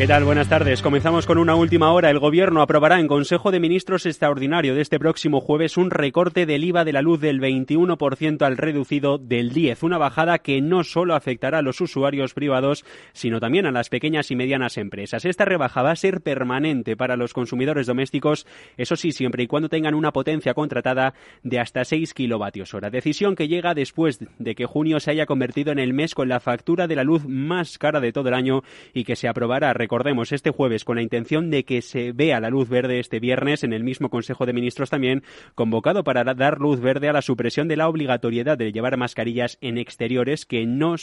¿Qué tal? Buenas tardes. Comenzamos con una última hora. El Gobierno aprobará en Consejo de Ministros extraordinario de este próximo jueves un recorte del IVA de la luz del 21% al reducido del 10%, una bajada que no solo afectará a los usuarios privados, sino también a las pequeñas y medianas empresas. Esta rebaja va a ser permanente para los consumidores domésticos, eso sí, siempre y cuando tengan una potencia contratada de hasta 6 kilovatios hora. Decisión que llega después de que junio se haya convertido en el mes con la factura de la luz más cara de todo el año y que se aprobará recordemos, este jueves con la intención de que se vea la luz verde este viernes en el mismo Consejo de Ministros también, convocado para dar luz verde a la supresión de la obligatoriedad de llevar mascarillas en exteriores que no,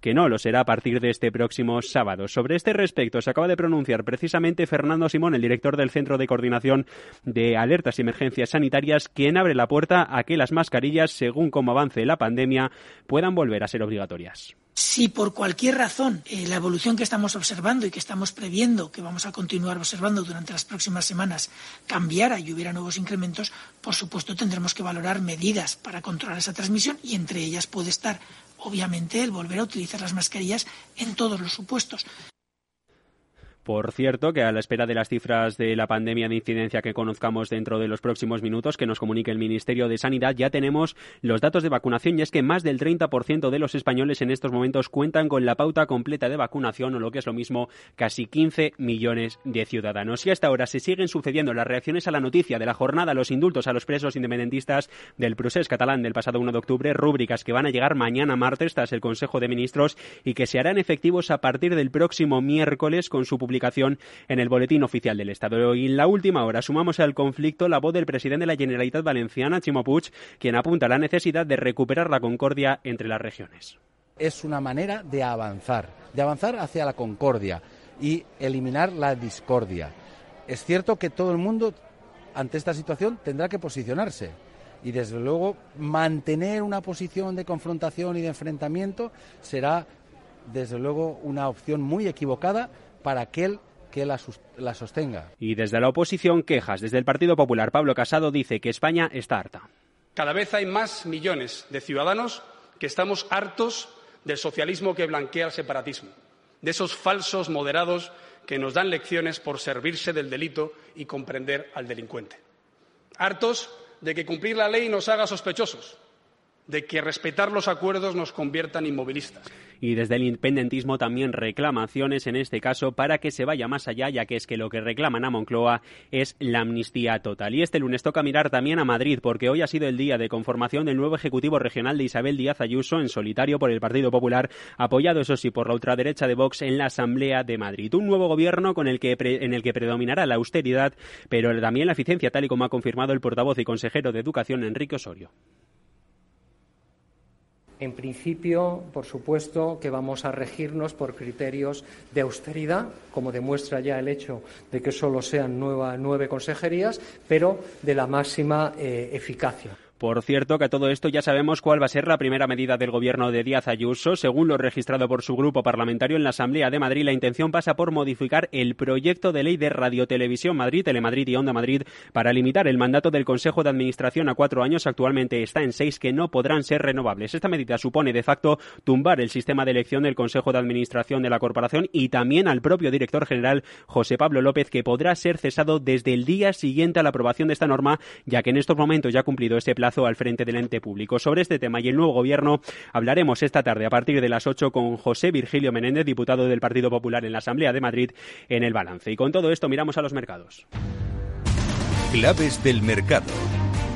que no lo será a partir de este próximo sábado. Sobre este respecto se acaba de pronunciar precisamente Fernando Simón, el director del Centro de Coordinación de Alertas y Emergencias Sanitarias, quien abre la puerta a que las mascarillas, según cómo avance la pandemia, puedan volver a ser obligatorias. Si por cualquier razón eh, la evolución que estamos observando y que estamos previendo, que vamos a continuar observando durante las próximas semanas, cambiara y hubiera nuevos incrementos, por supuesto tendremos que valorar medidas para controlar esa transmisión y entre ellas puede estar, obviamente, el volver a utilizar las mascarillas en todos los supuestos. Por cierto, que a la espera de las cifras de la pandemia de incidencia que conozcamos dentro de los próximos minutos, que nos comunique el Ministerio de Sanidad, ya tenemos los datos de vacunación y es que más del 30% de los españoles en estos momentos cuentan con la pauta completa de vacunación o lo que es lo mismo, casi 15 millones de ciudadanos. Y hasta ahora se siguen sucediendo las reacciones a la noticia de la jornada, los indultos a los presos independentistas del procés catalán del pasado 1 de octubre, rúbricas que van a llegar mañana martes tras el Consejo de Ministros y que se harán efectivos a partir del próximo miércoles con su publicación en el Boletín Oficial del Estado. Y en la última hora sumamos al conflicto la voz del presidente de la Generalitat Valenciana, Chimo Puig, quien apunta a la necesidad de recuperar la concordia entre las regiones. Es una manera de avanzar, de avanzar hacia la concordia y eliminar la discordia. Es cierto que todo el mundo ante esta situación tendrá que posicionarse y desde luego mantener una posición de confrontación y de enfrentamiento será desde luego una opción muy equivocada para aquel que la, la, sostenga. Y desde la oposición, quejas. Desde el Partido Popular, Pablo Casado dice que España está harta. Cada vez hay más millones de ciudadanos que estamos hartos del socialismo que blanquea el separatismo, de esos falsos moderados que nos dan lecciones por servirse del delito y comprender al delincuente. Hartos de que cumplir la ley nos haga sospechosos, de que respetar los acuerdos nos convierta en inmovilistas y desde el independentismo también reclamaciones en este caso para que se vaya más allá, ya que es que lo que reclaman a Moncloa es la amnistía total. Y este lunes toca mirar también a Madrid, porque hoy ha sido el día de conformación del nuevo Ejecutivo Regional de Isabel Díaz Ayuso en solitario por el Partido Popular, apoyado eso sí por la ultraderecha de Vox en la Asamblea de Madrid. Un nuevo gobierno con el que en el que predominará la austeridad, pero también la eficiencia, tal y como ha confirmado el portavoz y consejero de Educación Enrique Osorio. En principio, por supuesto, que vamos a regirnos por criterios de austeridad, como demuestra ya el hecho de que solo sean nueve consejerías, pero de la máxima eh, eficacia. Por cierto, que a todo esto ya sabemos cuál va a ser la primera medida del gobierno de Díaz Ayuso. Según lo registrado por su grupo parlamentario en la Asamblea de Madrid, la intención pasa por modificar el proyecto de ley de Radiotelevisión Madrid, Telemadrid y Onda Madrid para limitar el mandato del Consejo de Administración a cuatro años. Actualmente está en seis que no podrán ser renovables. Esta medida supone de facto tumbar el sistema de elección del Consejo de Administración de la Corporación y también al propio director general José Pablo López, que podrá ser cesado desde el día siguiente a la aprobación de esta norma, ya que en estos momentos ya ha cumplido este al frente del ente público. Sobre este tema y el nuevo gobierno hablaremos esta tarde a partir de las 8 con José Virgilio Menéndez, diputado del Partido Popular en la Asamblea de Madrid, en el balance. Y con todo esto miramos a los mercados. Claves del mercado.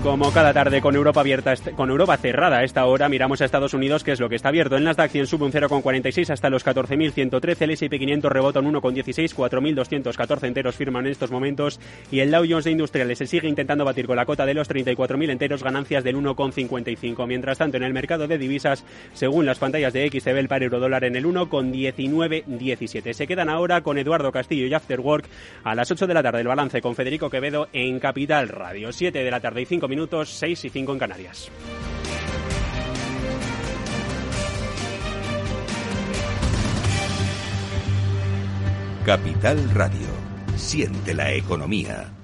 Como cada tarde con Europa abierta, con Europa cerrada a esta hora, miramos a Estados Unidos, que es lo que está abierto. En Nasdaq 100 sube un 0,46 hasta los 14.113, el S&P 500 rebota un 1,16, 4.214 enteros firman en estos momentos y el Dow Jones de Industriales se sigue intentando batir con la cota de los 34.000 enteros, ganancias del 1,55. Mientras tanto, en el mercado de divisas, según las pantallas de XTB, el par euro dólar en el 1,1917. Se quedan ahora con Eduardo Castillo y After Work a las 8 de la tarde el balance con Federico Quevedo en Capital Radio. 7 de la tarde y 5 minutos, 6 y 5 en Canarias. Capital Radio. Siente la economía.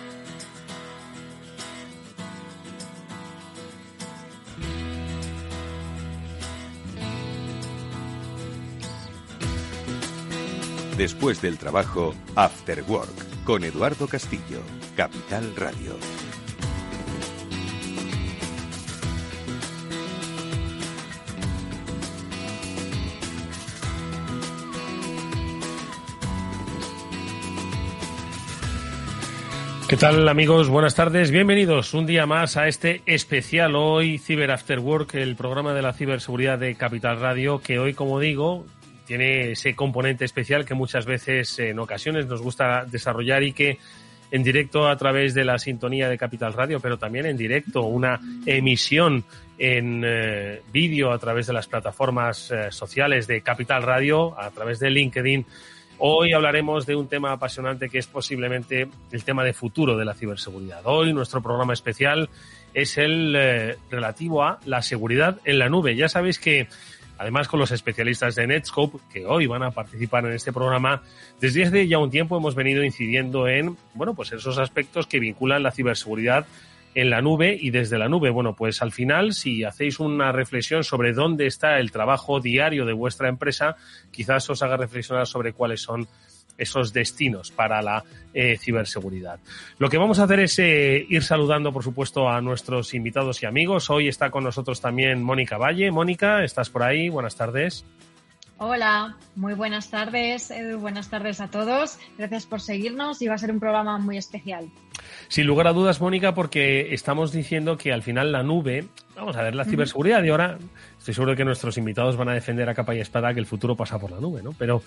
Después del trabajo, After Work, con Eduardo Castillo, Capital Radio. ¿Qué tal amigos? Buenas tardes. Bienvenidos un día más a este especial hoy, Cyber After Work, el programa de la ciberseguridad de Capital Radio, que hoy, como digo, tiene ese componente especial que muchas veces en ocasiones nos gusta desarrollar y que en directo a través de la sintonía de Capital Radio, pero también en directo una emisión en eh, vídeo a través de las plataformas eh, sociales de Capital Radio, a través de LinkedIn. Hoy hablaremos de un tema apasionante que es posiblemente el tema de futuro de la ciberseguridad. Hoy nuestro programa especial es el eh, relativo a la seguridad en la nube. Ya sabéis que Además, con los especialistas de Netscope, que hoy van a participar en este programa, desde hace ya un tiempo hemos venido incidiendo en, bueno, pues esos aspectos que vinculan la ciberseguridad en la nube y desde la nube. Bueno, pues al final, si hacéis una reflexión sobre dónde está el trabajo diario de vuestra empresa, quizás os haga reflexionar sobre cuáles son esos destinos para la eh, ciberseguridad. Lo que vamos a hacer es eh, ir saludando, por supuesto, a nuestros invitados y amigos. Hoy está con nosotros también Mónica Valle. Mónica, ¿estás por ahí? Buenas tardes. Hola, muy buenas tardes, Edu, buenas tardes a todos. Gracias por seguirnos y va a ser un programa muy especial. Sin lugar a dudas, Mónica, porque estamos diciendo que al final la nube, vamos a ver, la ciberseguridad y ahora estoy seguro que nuestros invitados van a defender a capa y espada que el futuro pasa por la nube, ¿no? Pero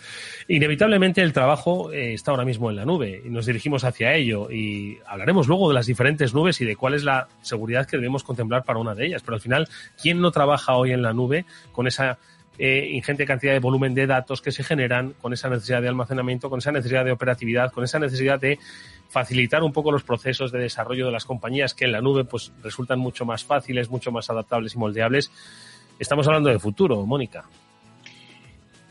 inevitablemente el trabajo eh, está ahora mismo en la nube y nos dirigimos hacia ello y hablaremos luego de las diferentes nubes y de cuál es la seguridad que debemos contemplar para una de ellas. Pero al final, ¿quién no trabaja hoy en la nube con esa eh, ingente cantidad de volumen de datos que se generan con esa necesidad de almacenamiento, con esa necesidad de operatividad, con esa necesidad de facilitar un poco los procesos de desarrollo de las compañías que en la nube pues resultan mucho más fáciles, mucho más adaptables y moldeables. Estamos hablando de futuro, Mónica.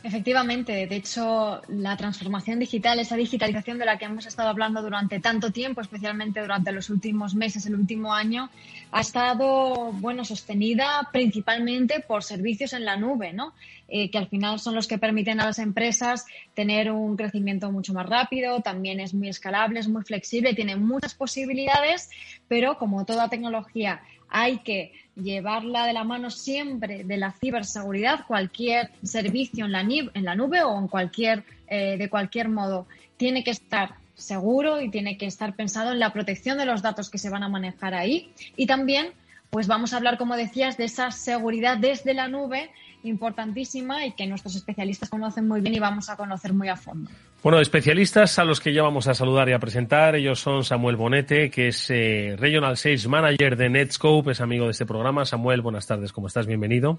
Efectivamente, de hecho, la transformación digital, esa digitalización de la que hemos estado hablando durante tanto tiempo, especialmente durante los últimos meses, el último año, ha estado, bueno, sostenida principalmente por servicios en la nube, ¿no? Eh, que al final son los que permiten a las empresas tener un crecimiento mucho más rápido, también es muy escalable, es muy flexible, tiene muchas posibilidades, pero como toda tecnología hay que llevarla de la mano siempre de la ciberseguridad, cualquier servicio en la, nube o en cualquier, eh, de cualquier modo, tiene que estar seguro y tiene que estar pensado en la protección de los datos que se van a manejar ahí. Y también, pues vamos a hablar, como decías, de esa seguridad desde la nube importantísima y que nuestros especialistas conocen muy bien y vamos a conocer muy a fondo. Bueno, especialistas a los que ya vamos a saludar y a presentar, ellos son Samuel Bonete, que es eh, Regional Sales Manager de Netscope, es amigo de este programa. Samuel, buenas tardes, ¿cómo estás? Bienvenido.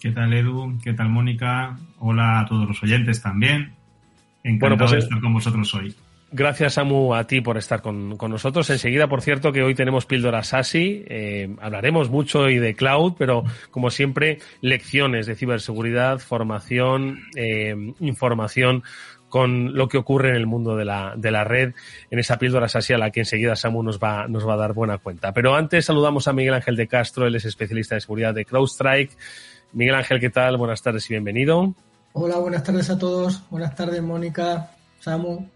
¿Qué tal, Edu? ¿Qué tal, Mónica? Hola a todos los oyentes también. Encantado pues, de estar con vosotros hoy. Gracias, Samu, a ti por estar con, nosotros. Enseguida, por cierto, que hoy tenemos píldoras ASI. Eh, hablaremos mucho hoy de cloud, pero como siempre, lecciones de ciberseguridad, formación, eh, información con lo que ocurre en el mundo de la, de la red, en esa píldora a la que enseguida Samu nos va, nos va a dar buena cuenta. Pero antes saludamos a Miguel Ángel de Castro, él es especialista de seguridad de CrowdStrike. Miguel Ángel, ¿qué tal? Buenas tardes y bienvenido. Hola, buenas tardes a todos. Buenas tardes, Mónica, Samu.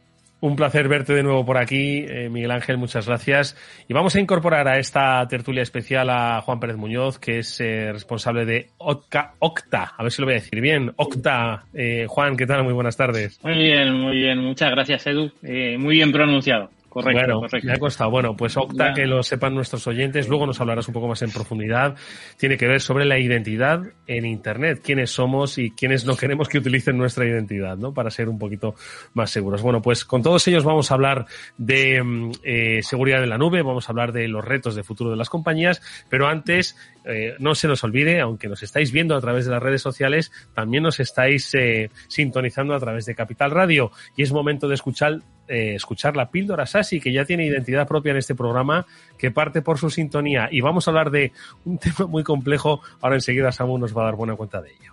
Un placer verte de nuevo por aquí, eh, Miguel Ángel, muchas gracias. Y vamos a incorporar a esta tertulia especial a Juan Pérez Muñoz, que es eh, responsable de Octa, Octa, a ver si lo voy a decir bien, Octa. Eh, Juan, ¿qué tal? Muy buenas tardes. Muy bien, muy bien, muchas gracias Edu, muy bien pronunciado. Correcto, bueno, correcto. Me ha costado. Bueno, pues Octa, que lo sepan nuestros oyentes, luego nos hablarás un poco más en profundidad. Tiene que ver sobre la identidad en Internet, quiénes somos y quiénes no queremos que utilicen nuestra identidad, ¿no? Para ser un poquito más seguros. Bueno, pues con todos ellos vamos a hablar de mm, eh, seguridad en la nube, vamos a hablar de los retos de futuro de las compañías, pero antes, eh, no se nos olvide, aunque nos estáis viendo a través de las redes sociales, también nos estáis eh, sintonizando a través de Capital Radio y es momento de escuchar eh, escuchar la píldora Sasi, que ya tiene identidad propia en este programa, que parte por su sintonía. Y vamos a hablar de un tema muy complejo. Ahora enseguida Samu nos va a dar buena cuenta de ello.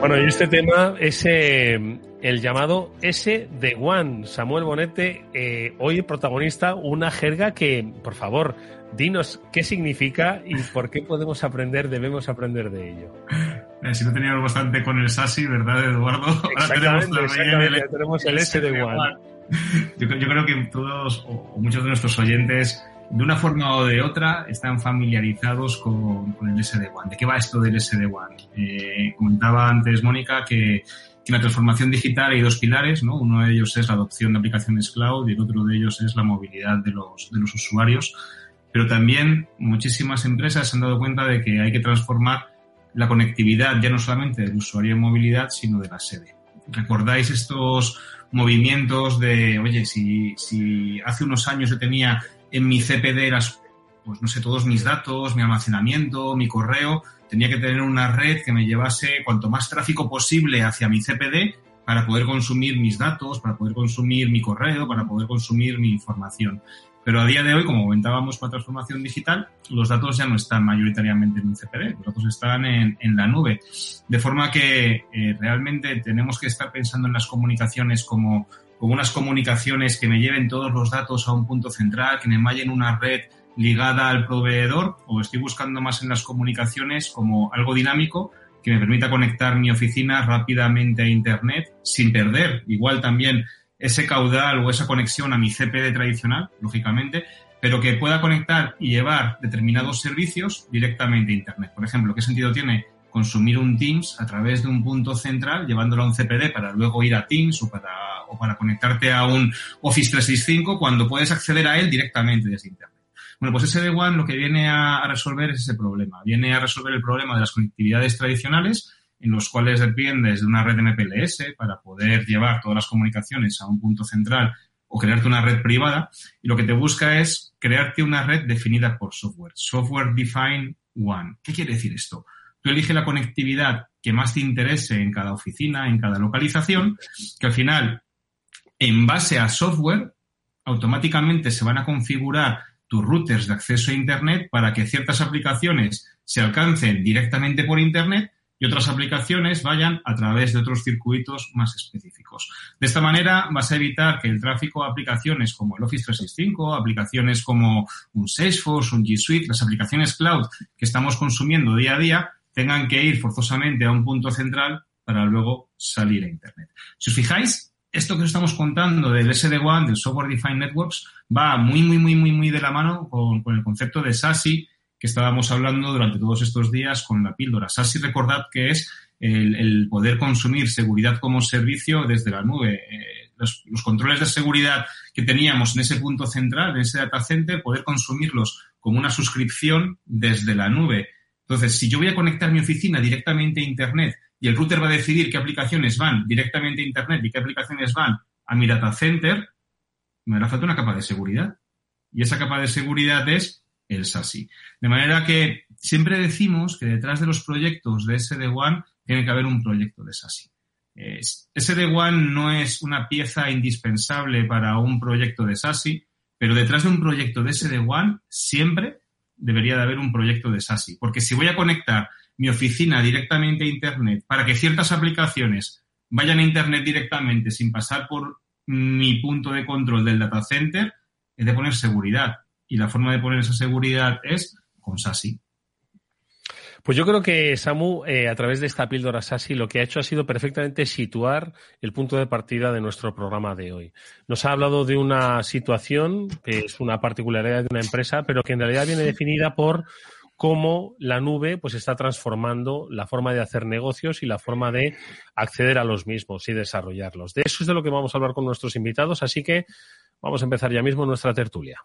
Bueno, y este tema es el llamado S de One. Samuel Bonete, eh, hoy protagonista, una jerga que, por favor, dinos qué significa y por qué podemos aprender, debemos aprender de ello. Eh, si no teníamos bastante con el SASI, ¿verdad, Eduardo? Ahora tenemos, el, S de One. Yo, creo que todos o muchos de nuestros oyentes de una forma o de otra están familiarizados con, el SD-WAN. ¿De qué va esto del SD-WAN? Eh, comentaba antes Mónica que, en la transformación digital hay dos pilares, ¿no? Uno de ellos es la adopción de aplicaciones cloud y el otro de ellos es la movilidad de los, de los usuarios. Pero también muchísimas empresas se han dado cuenta de que hay que transformar la conectividad ya no solamente del usuario en movilidad, sino de la sede. ¿Recordáis estos movimientos de, oye, si, si hace unos años yo tenía en mi CPD las, pues no sé, todos mis datos, mi almacenamiento, mi correo, tenía que tener una red que me llevase cuanto más tráfico posible hacia mi CPD para poder consumir mis datos, para poder consumir mi correo, para poder consumir mi información. Pero a día de hoy, como comentábamos con la transformación digital, los datos ya no están mayoritariamente en un CPD, los datos están en, la nube. De forma que eh, realmente tenemos que estar pensando en las comunicaciones como con unas comunicaciones que me lleven todos los datos a un punto central, que me mallen una red ligada al proveedor, o estoy buscando más en las comunicaciones como algo dinámico que me permita conectar mi oficina rápidamente a Internet sin perder igual también ese caudal o esa conexión a mi CPD tradicional, lógicamente, pero que pueda conectar y llevar determinados servicios directamente a Internet. Por ejemplo, ¿qué sentido tiene consumir un Teams a través de un punto central, llevándolo a un CPD para luego ir a Teams o para, o para conectarte a un Office 365 cuando puedes acceder a él directamente desde Internet. Bueno, pues SD-WAN lo que viene a, resolver es ese problema. Viene a resolver el problema de las conectividades tradicionales en los cuales dependes de una red MPLS para poder llevar todas las comunicaciones a un punto central o crearte una red privada. Y lo que te busca es crearte una red definida por software. Software Defined One. ¿Qué quiere decir esto? Tú eliges la conectividad que más te interese en cada oficina, en cada localización, que al final, en base a software, automáticamente se van a configurar tus routers de acceso a Internet para que ciertas aplicaciones se alcancen directamente por Internet y otras aplicaciones vayan a través de otros circuitos más específicos. De esta manera vas a evitar que el tráfico de aplicaciones como el Office 365, aplicaciones como un Salesforce, un G Suite, las aplicaciones cloud que estamos consumiendo día a día, tengan que ir forzosamente a un punto central para luego salir a Internet. Si os fijáis, esto que os estamos contando del SD-WAN, del Software Defined Networks, va muy, muy, muy, muy, muy de la mano con, el concepto de SASI que estábamos hablando durante todos estos días con la píldora. SASI, recordad que es el, poder consumir seguridad como servicio desde la nube. Eh, los, los, controles de seguridad que teníamos en ese punto central, en ese data center, poder consumirlos como una suscripción desde la nube. Entonces, si yo voy a conectar mi oficina directamente a Internet y el router va a decidir qué aplicaciones van directamente a Internet y qué aplicaciones van a mi data center, me hará falta una capa de seguridad. Y esa capa de seguridad es el SASI. De manera que siempre decimos que detrás de los proyectos de SD-WAN tiene que haber un proyecto de SASI. SD-WAN no es una pieza indispensable para un proyecto de SASI, pero detrás de un proyecto de SD-WAN siempre debería de haber un proyecto de SASI. Porque si voy a conectar mi oficina directamente a Internet para que ciertas aplicaciones vayan a Internet directamente sin pasar por mi punto de control del data center, he de poner seguridad. Y la forma de poner esa seguridad es con SASI. Pues yo creo que Samu, eh, a través de esta píldora SASI, lo que ha hecho ha sido perfectamente situar el punto de partida de nuestro programa de hoy. Nos ha hablado de una situación que es una particularidad de una empresa, pero que en realidad viene definida por cómo la nube pues está transformando la forma de hacer negocios y la forma de acceder a los mismos y desarrollarlos. De eso es de lo que vamos a hablar con nuestros invitados, así que vamos a empezar ya mismo nuestra tertulia.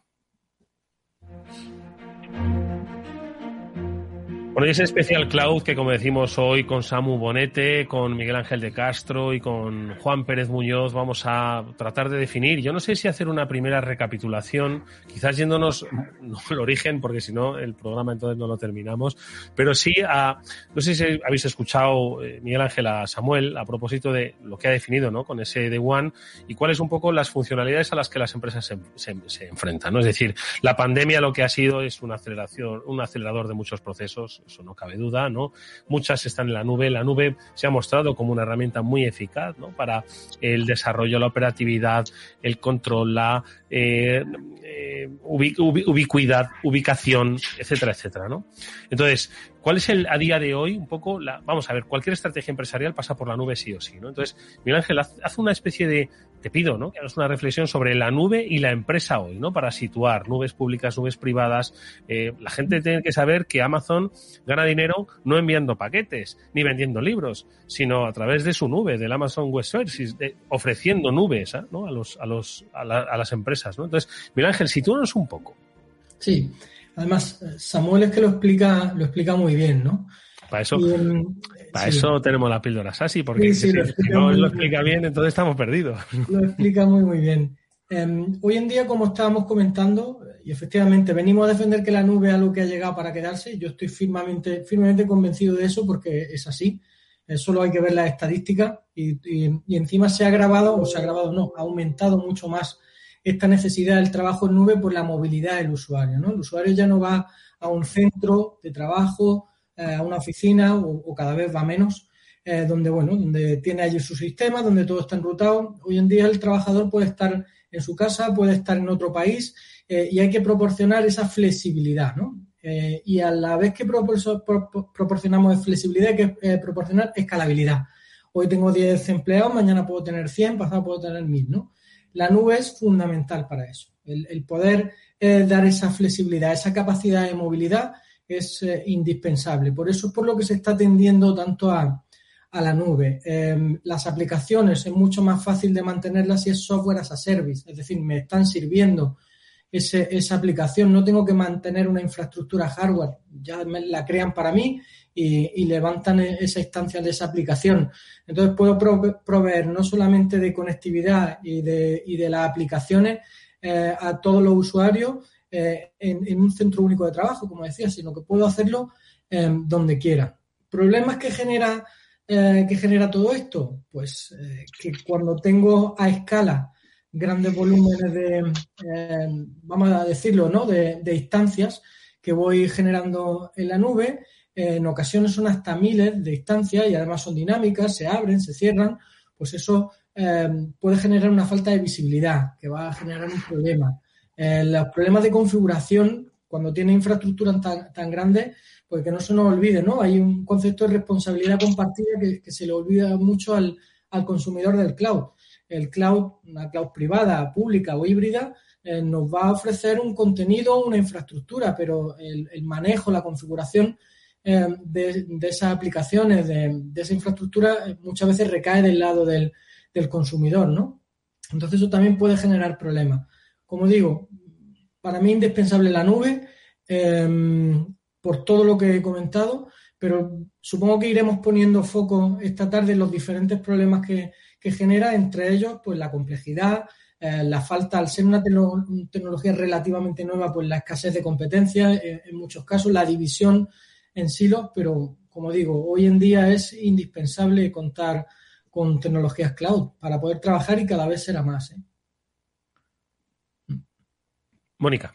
Bueno, y ese especial cloud que, como decimos hoy, con Samu Bonete, con Miguel Ángel de Castro y con Juan Pérez Muñoz, vamos a tratar de definir. Yo no sé si hacer una primera recapitulación, quizás yéndonos no al origen, porque si no, el programa entonces no lo terminamos, pero sí a. No sé si habéis escuchado, eh, Miguel Ángel, a Samuel, a propósito de lo que ha definido ¿no? con ese de One y cuáles un poco las funcionalidades a las que las empresas se, enfrentan. ¿no? Es decir, la pandemia lo que ha sido es una aceleración, un acelerador de muchos procesos eso no cabe duda, ¿no? Muchas están en la nube. La nube se ha mostrado como una herramienta muy eficaz, ¿no? Para el desarrollo, la operatividad, el control, la eh, eh, ubicuidad, ubicación, etcétera, etcétera, ¿no? Entonces, ¿cuál es el a día de hoy un poco la, vamos a ver, cualquier estrategia empresarial pasa por la nube sí o sí, ¿no? Entonces, Miguel Ángel, haz una especie de te pido ¿no? que hagas una reflexión sobre la nube y la empresa hoy, ¿no? Para situar nubes públicas, nubes privadas. Eh, la gente tiene que saber que Amazon gana dinero no enviando paquetes ni vendiendo libros, sino a través de su nube, del Amazon Web Services, ofreciendo nubes. ¿no? a, los, a, los, a, las empresas. ¿No? Entonces, Miguel Ángel, sitúanos un poco. Sí, además Samuel es que lo explica, lo explica muy bien, ¿no? Para eso, para eso tenemos la píldora Sasi, porque si, no lo explica bien. entonces estamos perdidos. Lo explica muy, muy bien. Em, hoy en día, como estábamos comentando, y efectivamente venimos a defender que la nube es algo que ha llegado para quedarse, yo estoy firmemente, firmemente convencido de eso porque es así. Eh, solo hay que ver las estadísticas y, y, encima se ha agravado, o se ha agravado, no, ha aumentado mucho más esta necesidad del trabajo en nube por la movilidad del usuario. ¿no? El usuario ya no va a un centro de trabajo eh, a una oficina o, cada vez va menos, eh, donde, bueno, donde tiene allí su sistema, donde todo está enrutado. Hoy en día el trabajador puede estar en su casa, puede estar en otro país eh, y hay que proporcionar esa flexibilidad, ¿no? y a la vez que proporcionamos flexibilidad hay que proporcionar escalabilidad. Hoy tengo 10 empleados, mañana puedo tener 100, pasado puedo tener 1000, ¿no? La nube es fundamental para eso. El, poder dar esa flexibilidad, esa capacidad de movilidad es eh, indispensable. Por eso es por lo que se está tendiendo tanto a, la nube. Em, las aplicaciones es mucho más fácil de mantenerlas si es software as a service, es decir, me están sirviendo esa aplicación, no tengo que mantener una infraestructura hardware, ya me la crean para mí y, levantan e, esa instancia de esa aplicación. Entonces puedo proveer no solamente de conectividad y de, y de las aplicaciones eh, a todos los usuarios, eh, en, un centro único de trabajo, como decía, sino que puedo hacerlo eh, donde quiera. ¿Problemas que genera, eh, que genera todo esto? Pues que cuando tengo a escala grandes volúmenes de, vamos a decirlo, ¿no? De, instancias que voy generando en la nube, en ocasiones son hasta miles de instancias y además son dinámicas, se abren, se cierran, pues eso puede generar una falta de visibilidad que va a generar un problema. Eh, los problemas de configuración, cuando tiene infraestructura tan, tan grande, pues que no se nos olvide, ¿no? Hay un concepto de responsabilidad compartida que, se le olvida mucho al, consumidor del cloud. El cloud, una cloud privada, pública o híbrida, eh, nos va a ofrecer un contenido, una infraestructura, pero el, manejo, la configuración eh, de, esas aplicaciones, de, esa infraestructura, muchas veces recae del lado del, consumidor, ¿no? Entonces eso también puede generar problemas como digo, para mí indispensable la nube em, por todo lo que he comentado, pero supongo que iremos poniendo foco esta tarde en los diferentes problemas que, genera, entre ellos, pues la complejidad, eh, la falta, al ser una tecnología relativamente nueva, pues la escasez de competencias, eh, en muchos casos la división en silos, pero como digo, hoy en día es indispensable contar con tecnologías cloud para poder trabajar y cada vez será más. ¿eh? Mónica.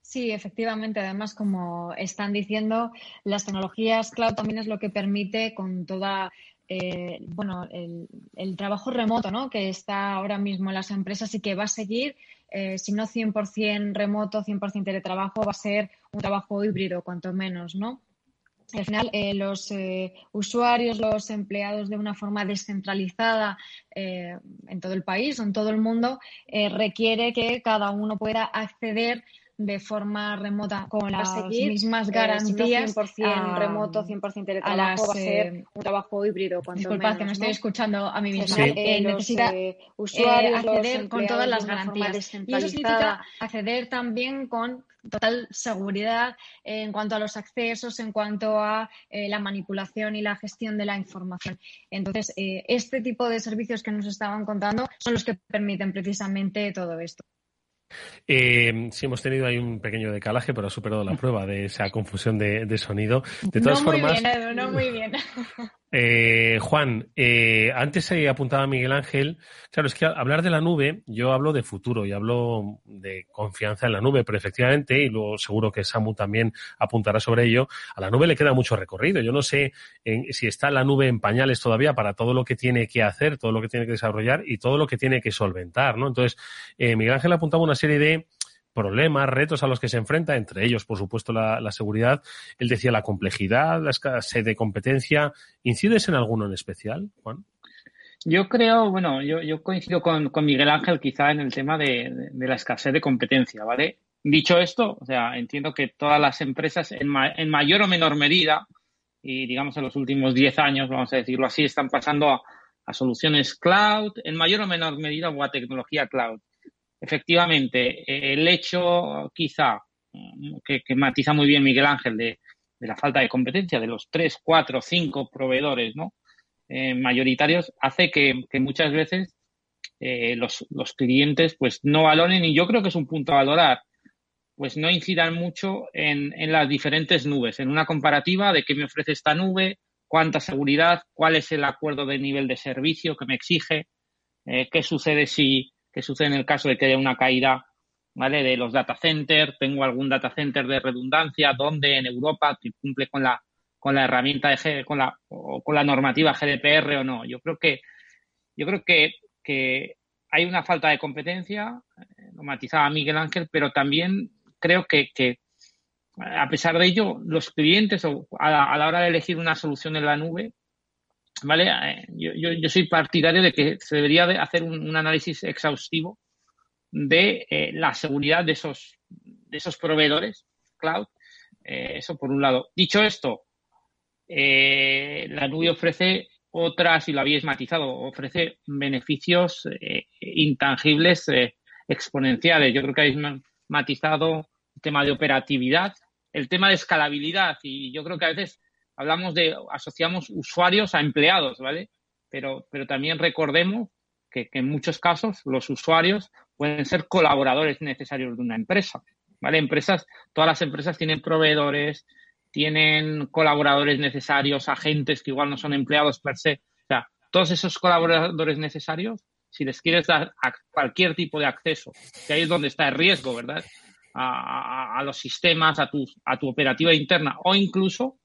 Sí, efectivamente. Además, como están diciendo, las tecnologías cloud también es lo que permite con toda eh, bueno, el, trabajo remoto, ¿no? Que está ahora mismo en las empresas y que va a seguir, eh, si no 100% remoto, 100% teletrabajo, va a ser un trabajo híbrido, cuanto menos, ¿no? al final eh, los eh, usuarios, los empleados de una forma descentralizada en todo el país o en todo el mundo requiere que cada uno pueda acceder de forma remota con las mismas garantías. 100% remoto, 100% teletrabajo, va a ser un trabajo híbrido. Disculpad que me estoy escuchando a mí misma. Eh, necesita usuarios, acceder con todas las garantías. Y eso significa acceder también con total seguridad en cuanto a los accesos, en cuanto a eh, la manipulación y la gestión de la información. Entonces, eh, este tipo de servicios que nos estaban contando son los que permiten precisamente todo esto. Eh, sí, hemos tenido ahí un pequeño decalaje, pero ha superado la prueba de esa confusión de, sonido. De todas no muy formas. Bien, no muy bien. Eh, Juan, eh, antes se apuntaba Miguel Ángel. Claro, es que hablar de la nube, yo hablo de futuro y hablo de confianza en la nube, pero efectivamente, y luego seguro que Samu también apuntará sobre ello, a la nube le queda mucho recorrido. Yo no sé si está la nube en pañales todavía para todo lo que tiene que hacer, todo lo que tiene que desarrollar y todo lo que tiene que solventar, ¿no? Entonces, eh, Miguel Ángel apuntaba una serie de problemas, retos a los que se enfrenta, entre ellos, por supuesto, la, seguridad. Él decía la complejidad, la escasez de competencia. ¿Incides en alguno en especial, Juan? Yo creo, bueno, yo, coincido con, Miguel Ángel quizá en el tema de, la escasez de competencia, ¿vale? Dicho esto, o sea, entiendo que todas las empresas en, mayor o menor medida, y digamos en los últimos 10 años, vamos a decirlo así, están pasando a, a soluciones cloud, en mayor o menor medida o a tecnología cloud efectivamente, el hecho quizá mm, que, matiza muy bien Miguel Ángel de, la falta de competencia de los tres, cuatro, cinco proveedores ¿no? Eh, mayoritarios hace que, muchas veces eh, los, clientes pues no valoren y yo creo que es un punto a valorar pues no incidan mucho en, las diferentes nubes, en una comparativa de qué me ofrece esta nube, cuánta seguridad, cuál es el acuerdo de nivel de servicio que me exige, eh, qué sucede si, que sucede en el caso de que haya una caída ¿vale? de los data centers, tengo algún data center de redundancia, donde en Europa cumple con la con la herramienta de con la con la normativa GDPR o no. Yo creo que yo creo que, que hay una falta de competencia, eh, lo matizaba Miguel Ángel, pero también creo que, que a pesar de ello, los clientes a la, a la hora de elegir una solución en la nube ¿vale? Eh, yo, soy partidario de que se debería de hacer un, análisis exhaustivo de eh, la seguridad de esos, de esos proveedores cloud. Eh, eso por un lado. Dicho esto, la nube ofrece otras, y lo habéis matizado, ofrece beneficios intangibles exponenciales. Yo creo que habéis matizado el tema de operatividad, el tema de escalabilidad, y yo creo que a veces hablamos de, asociamos usuarios a empleados, ¿vale? Pero, pero también recordemos que, en muchos casos los usuarios pueden ser colaboradores necesarios de una empresa, ¿vale? Empresas, todas las empresas tienen proveedores, tienen colaboradores necesarios, agentes que igual no son empleados per se. O sea, todos esos colaboradores necesarios, si les quieres dar cualquier tipo de acceso, que ahí es donde está el riesgo, ¿verdad? A, a, los sistemas, a tu, a tu operativa interna o incluso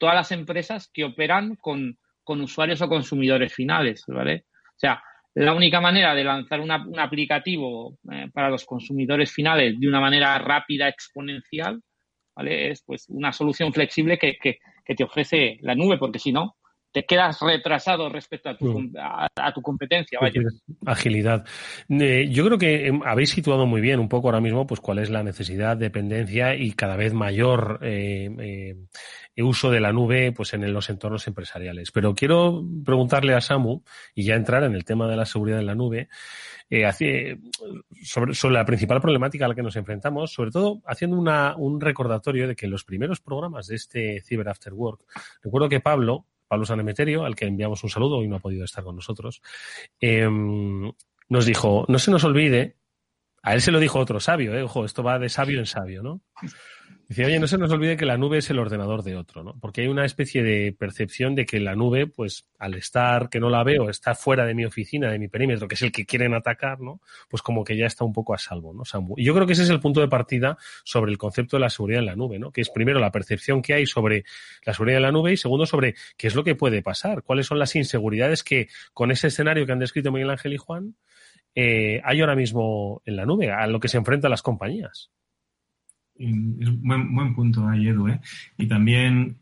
todas las empresas que operan con, usuarios o consumidores finales, ¿vale? O sea, la única manera de lanzar un aplicativo eh, para los consumidores finales de una manera rápida, exponencial, ¿vale? Es pues una solución flexible que, que te ofrece la nube, porque si no, te quedas retrasado respecto a tu, a, tu competencia. Agilidad. Eh, yo creo que em, habéis situado muy bien un poco ahora mismo pues cuál es la necesidad, dependencia y cada vez mayor eh, eh, uso de la nube pues en los entornos empresariales. Pero quiero preguntarle a Samu y ya entrar en el tema de la seguridad en la nube. sobre, sobre, la principal problemática a la que nos enfrentamos, sobre todo haciendo una, un recordatorio de que en los primeros programas de este Cyber After Work, recuerdo que Pablo, Pablo Sanemeterio, al que enviamos un saludo y no ha podido estar con nosotros, em, nos dijo, no se nos olvide, a él se lo dijo otro sabio, eh, ojo, esto va de sabio en sabio, ¿no? Dice, oye, no se nos olvide que la nube es el ordenador de otro, ¿no? Porque hay una especie de percepción de que la nube, pues al estar que no la veo, está fuera de mi oficina, de mi perímetro, que es el que quieren atacar, ¿no? Pues como que ya está un poco a salvo, ¿no? Y yo creo que ese es el punto de partida sobre el concepto de la seguridad en la nube, ¿no? Que es primero la percepción que hay sobre la seguridad en la nube y segundo sobre qué es lo que puede pasar, cuáles son las inseguridades que con ese escenario que han descrito Miguel Ángel y Juan eh, hay ahora mismo en la nube, a lo que se enfrentan las compañías. Es un buen, buen punto ahí, Edu. ¿eh? Y también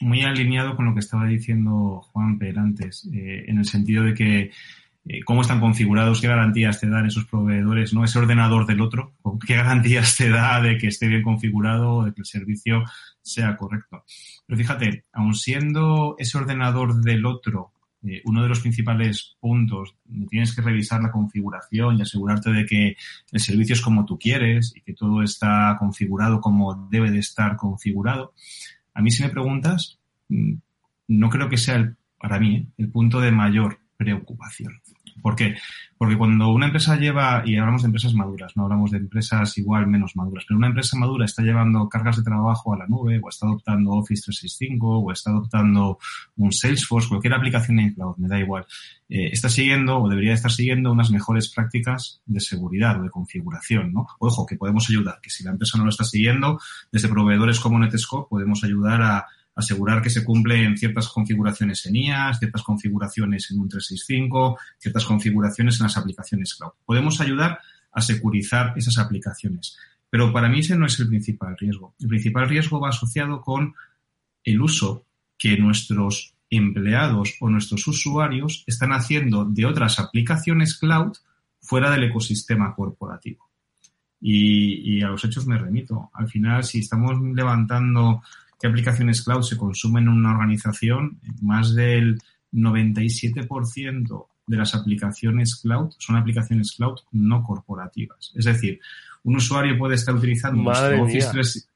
muy alineado con lo que estaba diciendo Juan Per antes, eh, en el sentido de que eh, cómo están configurados, qué garantías te dan esos proveedores, ¿no? Ese ordenador del otro, qué garantías te da de que esté bien configurado, de que el servicio sea correcto. Pero fíjate, aun siendo ese ordenador del otro eh, uno de los principales puntos, tienes que revisar la configuración y asegurarte de que el servicio es como tú quieres y que todo está configurado como debe de estar configurado. A mí si me preguntas, mm, no creo que sea el, para mí el punto de mayor preocupación. ¿Por qué? Porque cuando una empresa lleva, y hablamos de empresas maduras, no hablamos de empresas igual menos maduras, pero una empresa madura está llevando cargas de trabajo a la nube, o está adoptando Office 365, o está adoptando un Salesforce, cualquier aplicación en cloud, me da igual. Eh, está siguiendo, o debería estar siguiendo, unas mejores prácticas de seguridad o de configuración, ¿no? Ojo, que podemos ayudar, que si la empresa no lo está siguiendo, desde proveedores como Netscope podemos ayudar a asegurar que se cumplen ciertas configuraciones en IAS, ciertas configuraciones en un 365, ciertas configuraciones en las aplicaciones cloud. Podemos ayudar a securizar esas aplicaciones. Pero para mí ese no es el principal riesgo. El principal riesgo va asociado con el uso que nuestros empleados o nuestros usuarios están haciendo de otras aplicaciones cloud fuera del ecosistema corporativo. Y, y, a los hechos me remito. Al final, si estamos levantando qué aplicaciones cloud se consumen en una organización, más del 97% de las aplicaciones cloud son aplicaciones cloud no corporativas. Es decir, un usuario puede estar utilizando nuestro Office 3,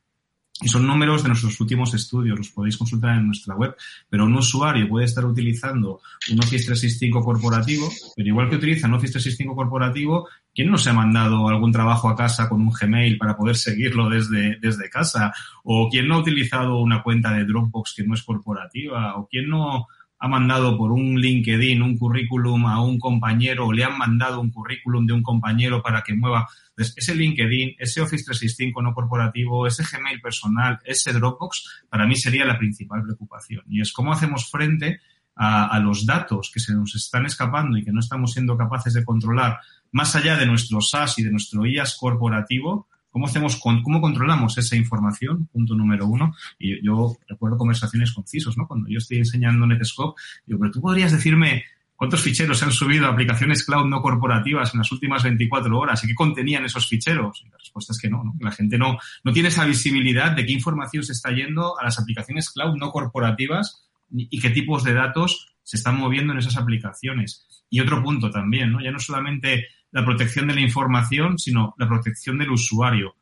y son números de nuestros últimos estudios, los podéis consultar en nuestra web, pero un usuario puede estar utilizando un Office 365 corporativo, pero igual que utiliza un Office 365 corporativo, ¿quién no se ha mandado algún trabajo a casa con un Gmail para poder seguirlo desde, desde casa? ¿O quién no ha utilizado una cuenta de Dropbox que no es corporativa? ¿O quién no ha mandado por un LinkedIn un currículum a un compañero o le han mandado un currículum de un compañero para que mueva ese LinkedIn, ese Office 365 no corporativo, ese Gmail personal, ese Dropbox, para mí sería la principal preocupación. Y es cómo hacemos frente a, los datos que se nos están escapando y que no estamos siendo capaces de controlar más allá de nuestro SaaS y de nuestro IaaS corporativo, ¿Cómo hacemos, cómo controlamos esa información? Punto número uno. Y yo, recuerdo conversaciones con CISOs, ¿no? Cuando yo estoy enseñando Netscope, digo, pero tú podrías decirme ¿Cuántos ficheros se han subido a aplicaciones cloud no corporativas en las últimas 24 horas? ¿Y qué contenían esos ficheros? Y la respuesta es que no, ¿no? La gente no, no tiene esa visibilidad de qué información se está yendo a las aplicaciones cloud no corporativas y qué tipos de datos se están moviendo en esas aplicaciones. Y otro punto también, ¿no? Ya no solamente la protección de la información, sino la protección del usuario.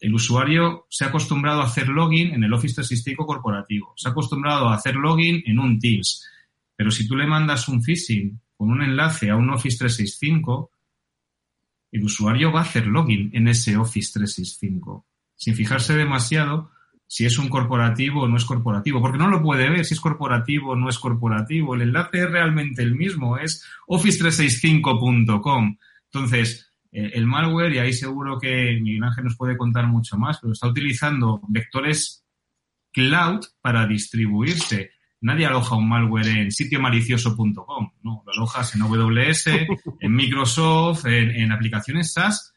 El usuario se ha acostumbrado a hacer login en el Office 365 corporativo, se ha acostumbrado a hacer login en un Teams, pero si tú le mandas un phishing con un enlace a un Office 365, el usuario va a hacer login en ese Office 365, sin fijarse demasiado si es un corporativo o no es corporativo, porque no lo puede ver si es corporativo o no es corporativo. El enlace es realmente el mismo, es office365.com. Entonces, eh, el malware, y ahí seguro que Miguel Ángel nos puede contar mucho más, pero está utilizando vectores cloud para distribuirse. Nadie aloja un malware en sitiomalicioso.com, no, lo alojas en AWS, en Microsoft, en, aplicaciones SaaS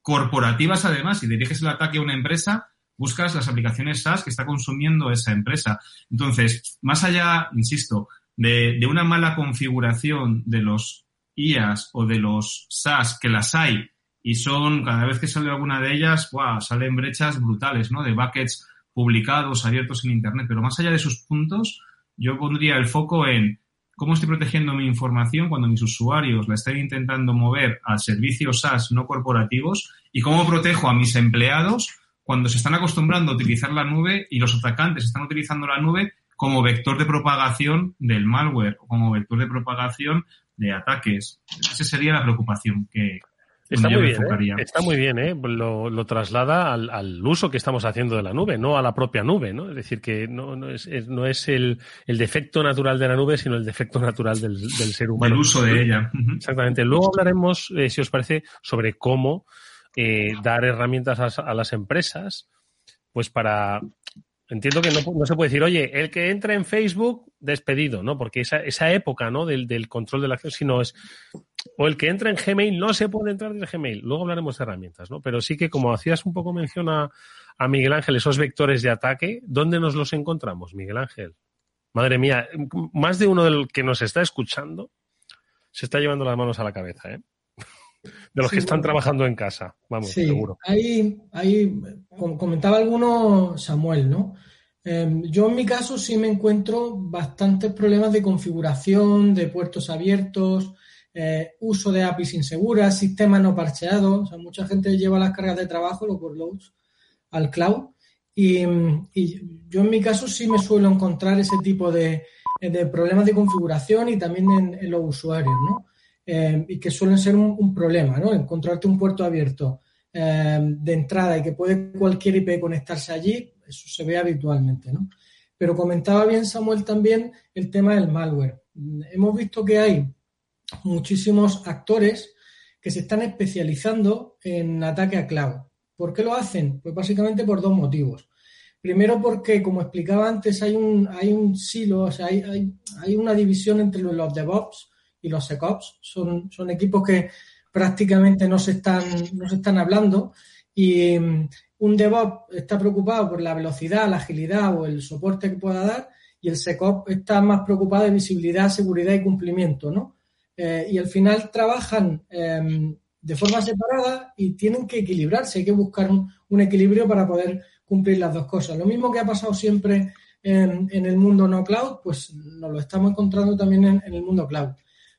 corporativas además. Si diriges el ataque a una empresa, buscas las aplicaciones SaaS que está consumiendo esa empresa. Entonces, más allá, insisto, de, una mala configuración de los IAS o de los SaaS, que las hay, y son, cada vez que sale alguna de ellas, salen brechas brutales, ¿no? De buckets publicados, abiertos en Internet. Pero más allá de sus puntos, yo pondría el foco en cómo estoy protegiendo mi información cuando mis usuarios la estén intentando mover a servicios SaaS no corporativos y cómo protejo a mis empleados cuando se están acostumbrando a utilizar la nube y los atacantes están utilizando la nube como vector de propagación del malware o como vector de propagación de ataques. Esa sería la preocupación que, Está muy, bien, ¿eh? está muy bien, ¿eh? Lo, traslada al, uso que estamos haciendo de la nube, no a la propia nube, ¿no? Es decir, que no, no es, no es el, el, defecto natural de la nube, sino el defecto natural del, del ser humano. El uso de ella. Exactamente. Luego hablaremos, eh, si os parece, sobre cómo eh, dar herramientas a, a, las empresas, pues para Entiendo que no, se puede decir, oye, el que entra en Facebook, despedido, ¿no? Porque esa, esa época, ¿no? Del, del control de la acción, sino es, o el que entra en Gmail, no se puede entrar desde Gmail. Luego hablaremos de herramientas, ¿no? Pero sí que, como hacías un poco mención a, a Miguel Ángel, esos vectores de ataque, ¿dónde nos los encontramos, Miguel Ángel? Madre mía, más de uno del que nos está escuchando se está llevando las manos a la cabeza, ¿eh? De los que están trabajando en casa, vamos, sí, seguro. Ahí, ahí comentaba alguno Samuel, ¿no? Em, yo en mi caso sí me encuentro bastantes problemas de configuración, de puertos abiertos, eh, uso de APIs inseguras, sistemas no parcheados. O sea, mucha gente lleva las cargas de trabajo, los workloads, al cloud. Y, yo en mi caso sí me suelo encontrar ese tipo de, problemas de configuración y también en, los usuarios, ¿no? Em, y que suelen ser un, problema, ¿no? Encontrarte un puerto abierto em, de entrada y que puede cualquier IP conectarse allí, eso se ve habitualmente, ¿no? Pero comentaba bien Samuel también el tema del malware. Hemos visto que hay muchísimos actores que se están especializando en ataque a cloud. ¿Por qué lo hacen? Pues básicamente por dos motivos. Primero porque, como explicaba antes, hay un, hay un silo, o sea, hay, hay, una división entre los DevOps y los SecOps. Son, son equipos que prácticamente no se están, no se están hablando y mm, un DevOps está preocupado por la velocidad, la agilidad o el soporte que pueda dar y el SecOps está más preocupado de visibilidad, seguridad y cumplimiento, ¿no? Eh, y al final trabajan em, de forma separada y tienen que equilibrarse, hay que buscar un, equilibrio para poder cumplir las dos cosas. Lo mismo que ha pasado siempre en, el mundo no cloud, pues nos lo estamos encontrando también en, el mundo cloud.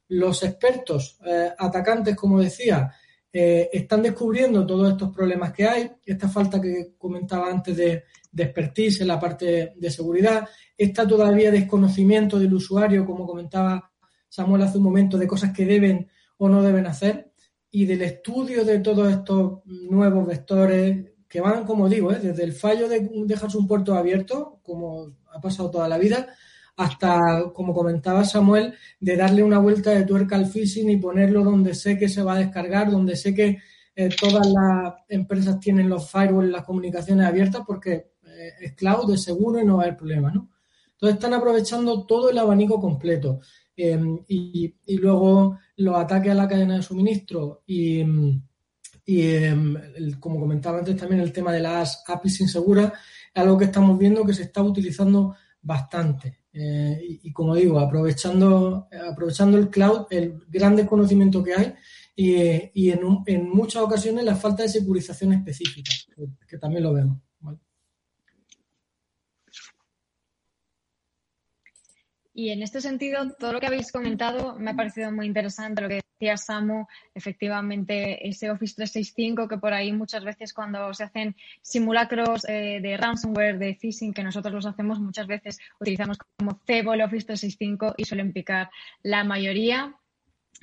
Los expertos eh, atacantes, como decía, eh, están descubriendo todos estos problemas que hay, esta falta que comentaba antes de, de en la parte de seguridad, esta todavía desconocimiento del usuario, como comentaba Samuel hace un momento, de cosas que deben o no deben hacer, y del estudio de todos estos nuevos vectores que van, como digo, ¿eh? desde el fallo de dejarse un puerto abierto, como ha pasado toda la vida, hasta, como comentaba Samuel, de darle una vuelta de tuerca al phishing y ponerlo donde sé que se va a descargar, donde sé que eh, todas las empresas tienen los firewalls y las comunicaciones abiertas porque eh, es cloud, es seguro y no va a haber problema, ¿no? Entonces están aprovechando todo el abanico completo. Em, y, luego los ataques a la cadena de suministro y, em, como comentaba antes también el tema de las APIs inseguras es algo que estamos viendo que se está utilizando bastante. Eh, y, como digo, aprovechando, aprovechando el cloud, el gran desconocimiento que hay y, en, en, muchas ocasiones la falta de securización específica, que también lo vemos. Y en este sentido, todo lo que habéis comentado me ha parecido muy interesante. Lo que decía Samu, efectivamente, ese Office 365 que por ahí muchas veces cuando se hacen simulacros eh, de ransomware, de phishing, que nosotros los hacemos muchas veces, utilizamos como cebo el Office 365 y suelen picar la mayoría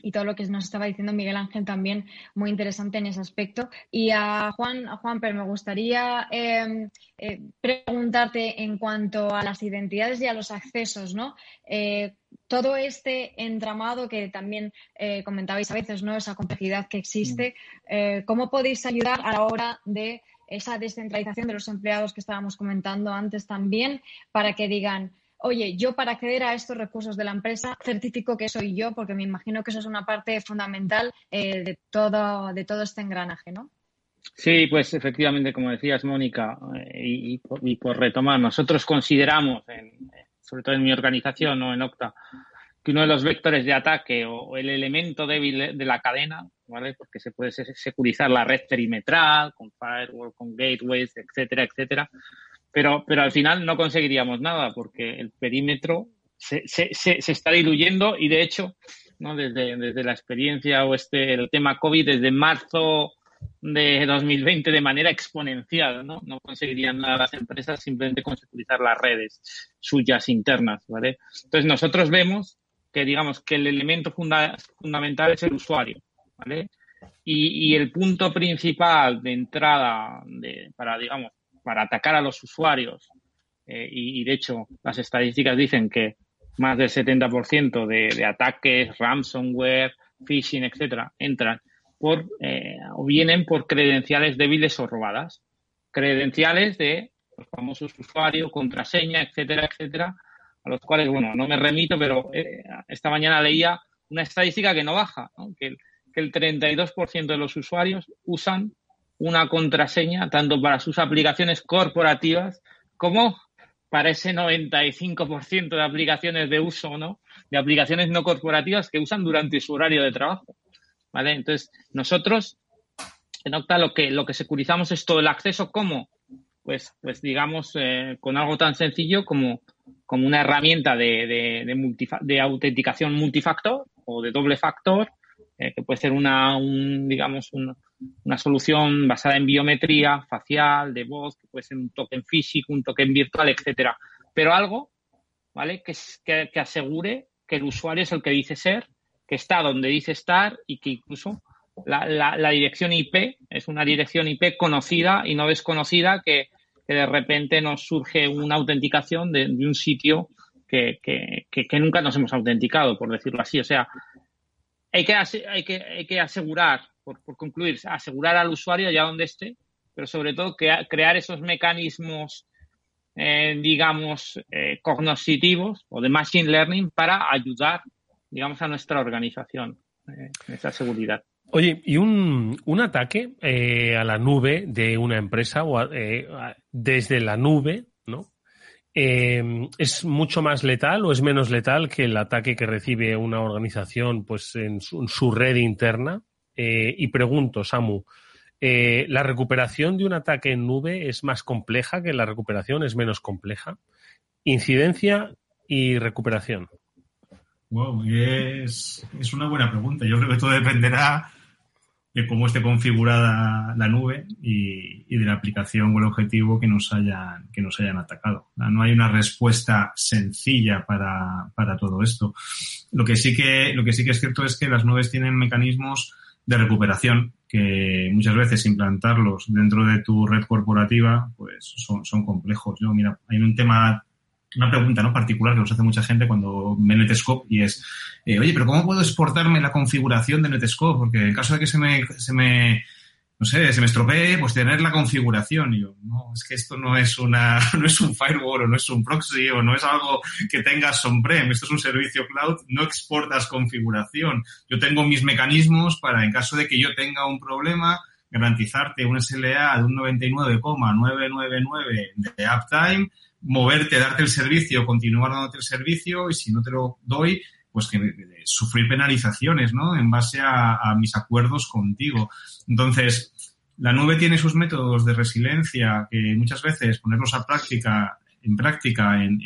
y todo lo que nos estaba diciendo Miguel Ángel también muy interesante en ese aspecto. Y a Juan, a Juan, pero me gustaría em, eh, preguntarte en cuanto a las identidades y a los accesos, ¿no? Eh, todo este entramado que también eh, comentabais a veces, ¿no? Esa complejidad que existe. ¿cómo podéis ayudar a la hora de esa descentralización de los empleados que estábamos comentando antes también para que digan, oye, yo para acceder a estos recursos de la empresa certifico que soy yo, porque me imagino que eso es una parte fundamental eh, de, todo, de todo este engranaje, ¿no? Sí, pues efectivamente, como decías, Mónica, eh, y, por retomar, nosotros consideramos, sobre todo en mi organización, ¿no? en Octa, que uno de los vectores de ataque o, el elemento débil de la cadena, ¿vale? Porque se puede securizar la red perimetral con firewall, con gateways, etcétera, etcétera, pero, pero al final no conseguiríamos nada porque el perímetro se, se, se, está diluyendo y de hecho, ¿no? desde, desde la experiencia o este, el tema COVID, desde marzo de 2020 de manera exponencial, ¿no? No conseguirían nada las empresas simplemente con securizar las redes suyas internas, ¿vale? Entonces nosotros vemos que digamos que el elemento fundamental es el usuario, ¿vale? Y, y, el punto principal de entrada de, para, digamos, para atacar a los usuarios. Eh, y, de hecho, las estadísticas dicen que más del 70% de, de ataques, ransomware, phishing, etcétera, entran por eh, o vienen por credenciales débiles o robadas. Credenciales de los famosos usuarios, contraseña, etcétera, etcétera, a los cuales, bueno, no me remito, pero eh, esta mañana leía una estadística que no baja, Que, que el 32% de los usuarios usan una contraseña tanto para sus aplicaciones corporativas como para ese 95% de aplicaciones de uso, ¿no? De aplicaciones no corporativas que usan durante su horario de trabajo. ¿Vale? Entonces, nosotros en Octa lo que, lo que securizamos es todo el acceso como, pues, pues digamos, eh, con algo tan sencillo como, como una herramienta de, de, de, autenticación multifactor o de doble factor, eh, que puede ser una, un, digamos, una solución basada en biometría facial, de voz, que puede ser un token físico, un token virtual, etcétera. Pero algo, ¿vale? Que, que, que asegure que el usuario es el que dice ser, que está donde dice estar y que incluso la, dirección IP es una dirección IP conocida y no desconocida que, de repente nos surge una autenticación de, un sitio que, que, nunca nos hemos autenticado, por decirlo así. O sea, hay que, hay que, hay que asegurar, por, por concluir, asegurar al usuario allá donde esté, pero sobre todo crear esos mecanismos, eh, digamos, eh, o de machine learning para ayudar, digamos, a nuestra organización eh, en esa seguridad. Oye, ¿y un, un ataque eh, a la nube de una empresa o eh, desde la nube, ¿no? Eh, ¿Es mucho más letal o es menos letal que el ataque que recibe una organización pues, en, su, red interna? Y pregunto, Samu, ¿la recuperación de un ataque en nube es más compleja que la recuperación? ¿Es menos compleja? Incidencia y recuperación. Wow, es, es, una buena pregunta. Yo creo que todo dependerá de cómo esté configurada la nube y, de la aplicación o el objetivo que nos hayan, que nos hayan atacado. No hay una respuesta sencilla para, para todo esto. Lo que, sí que, lo que sí que es cierto es que las nubes tienen mecanismos de recuperación que muchas veces implantarlos dentro de tu red corporativa pues son, son complejos. Yo, mira, hay un tema una pregunta ¿no? particular que nos hace mucha gente cuando ve Netscope y es, eh, oye, pero ¿cómo puedo exportarme la configuración de Netscope? Porque en caso de que se me, se me, no sé, se me estropee, pues tener la configuración. Y yo, no, es que esto no es una, no es un firewall o no es un proxy o no es algo que tengas on-prem. Esto es un servicio cloud, no exportas configuración. Yo tengo mis mecanismos para, en caso de que yo tenga un problema, garantizarte un SLA de un 99,999 de uptime moverte, darte el servicio, continuar dándote el servicio y si no te lo doy, pues que sufrir penalizaciones, ¿no? En base a, mis acuerdos contigo. Entonces, la nube tiene sus métodos de resiliencia que muchas veces ponerlos a práctica, en práctica en,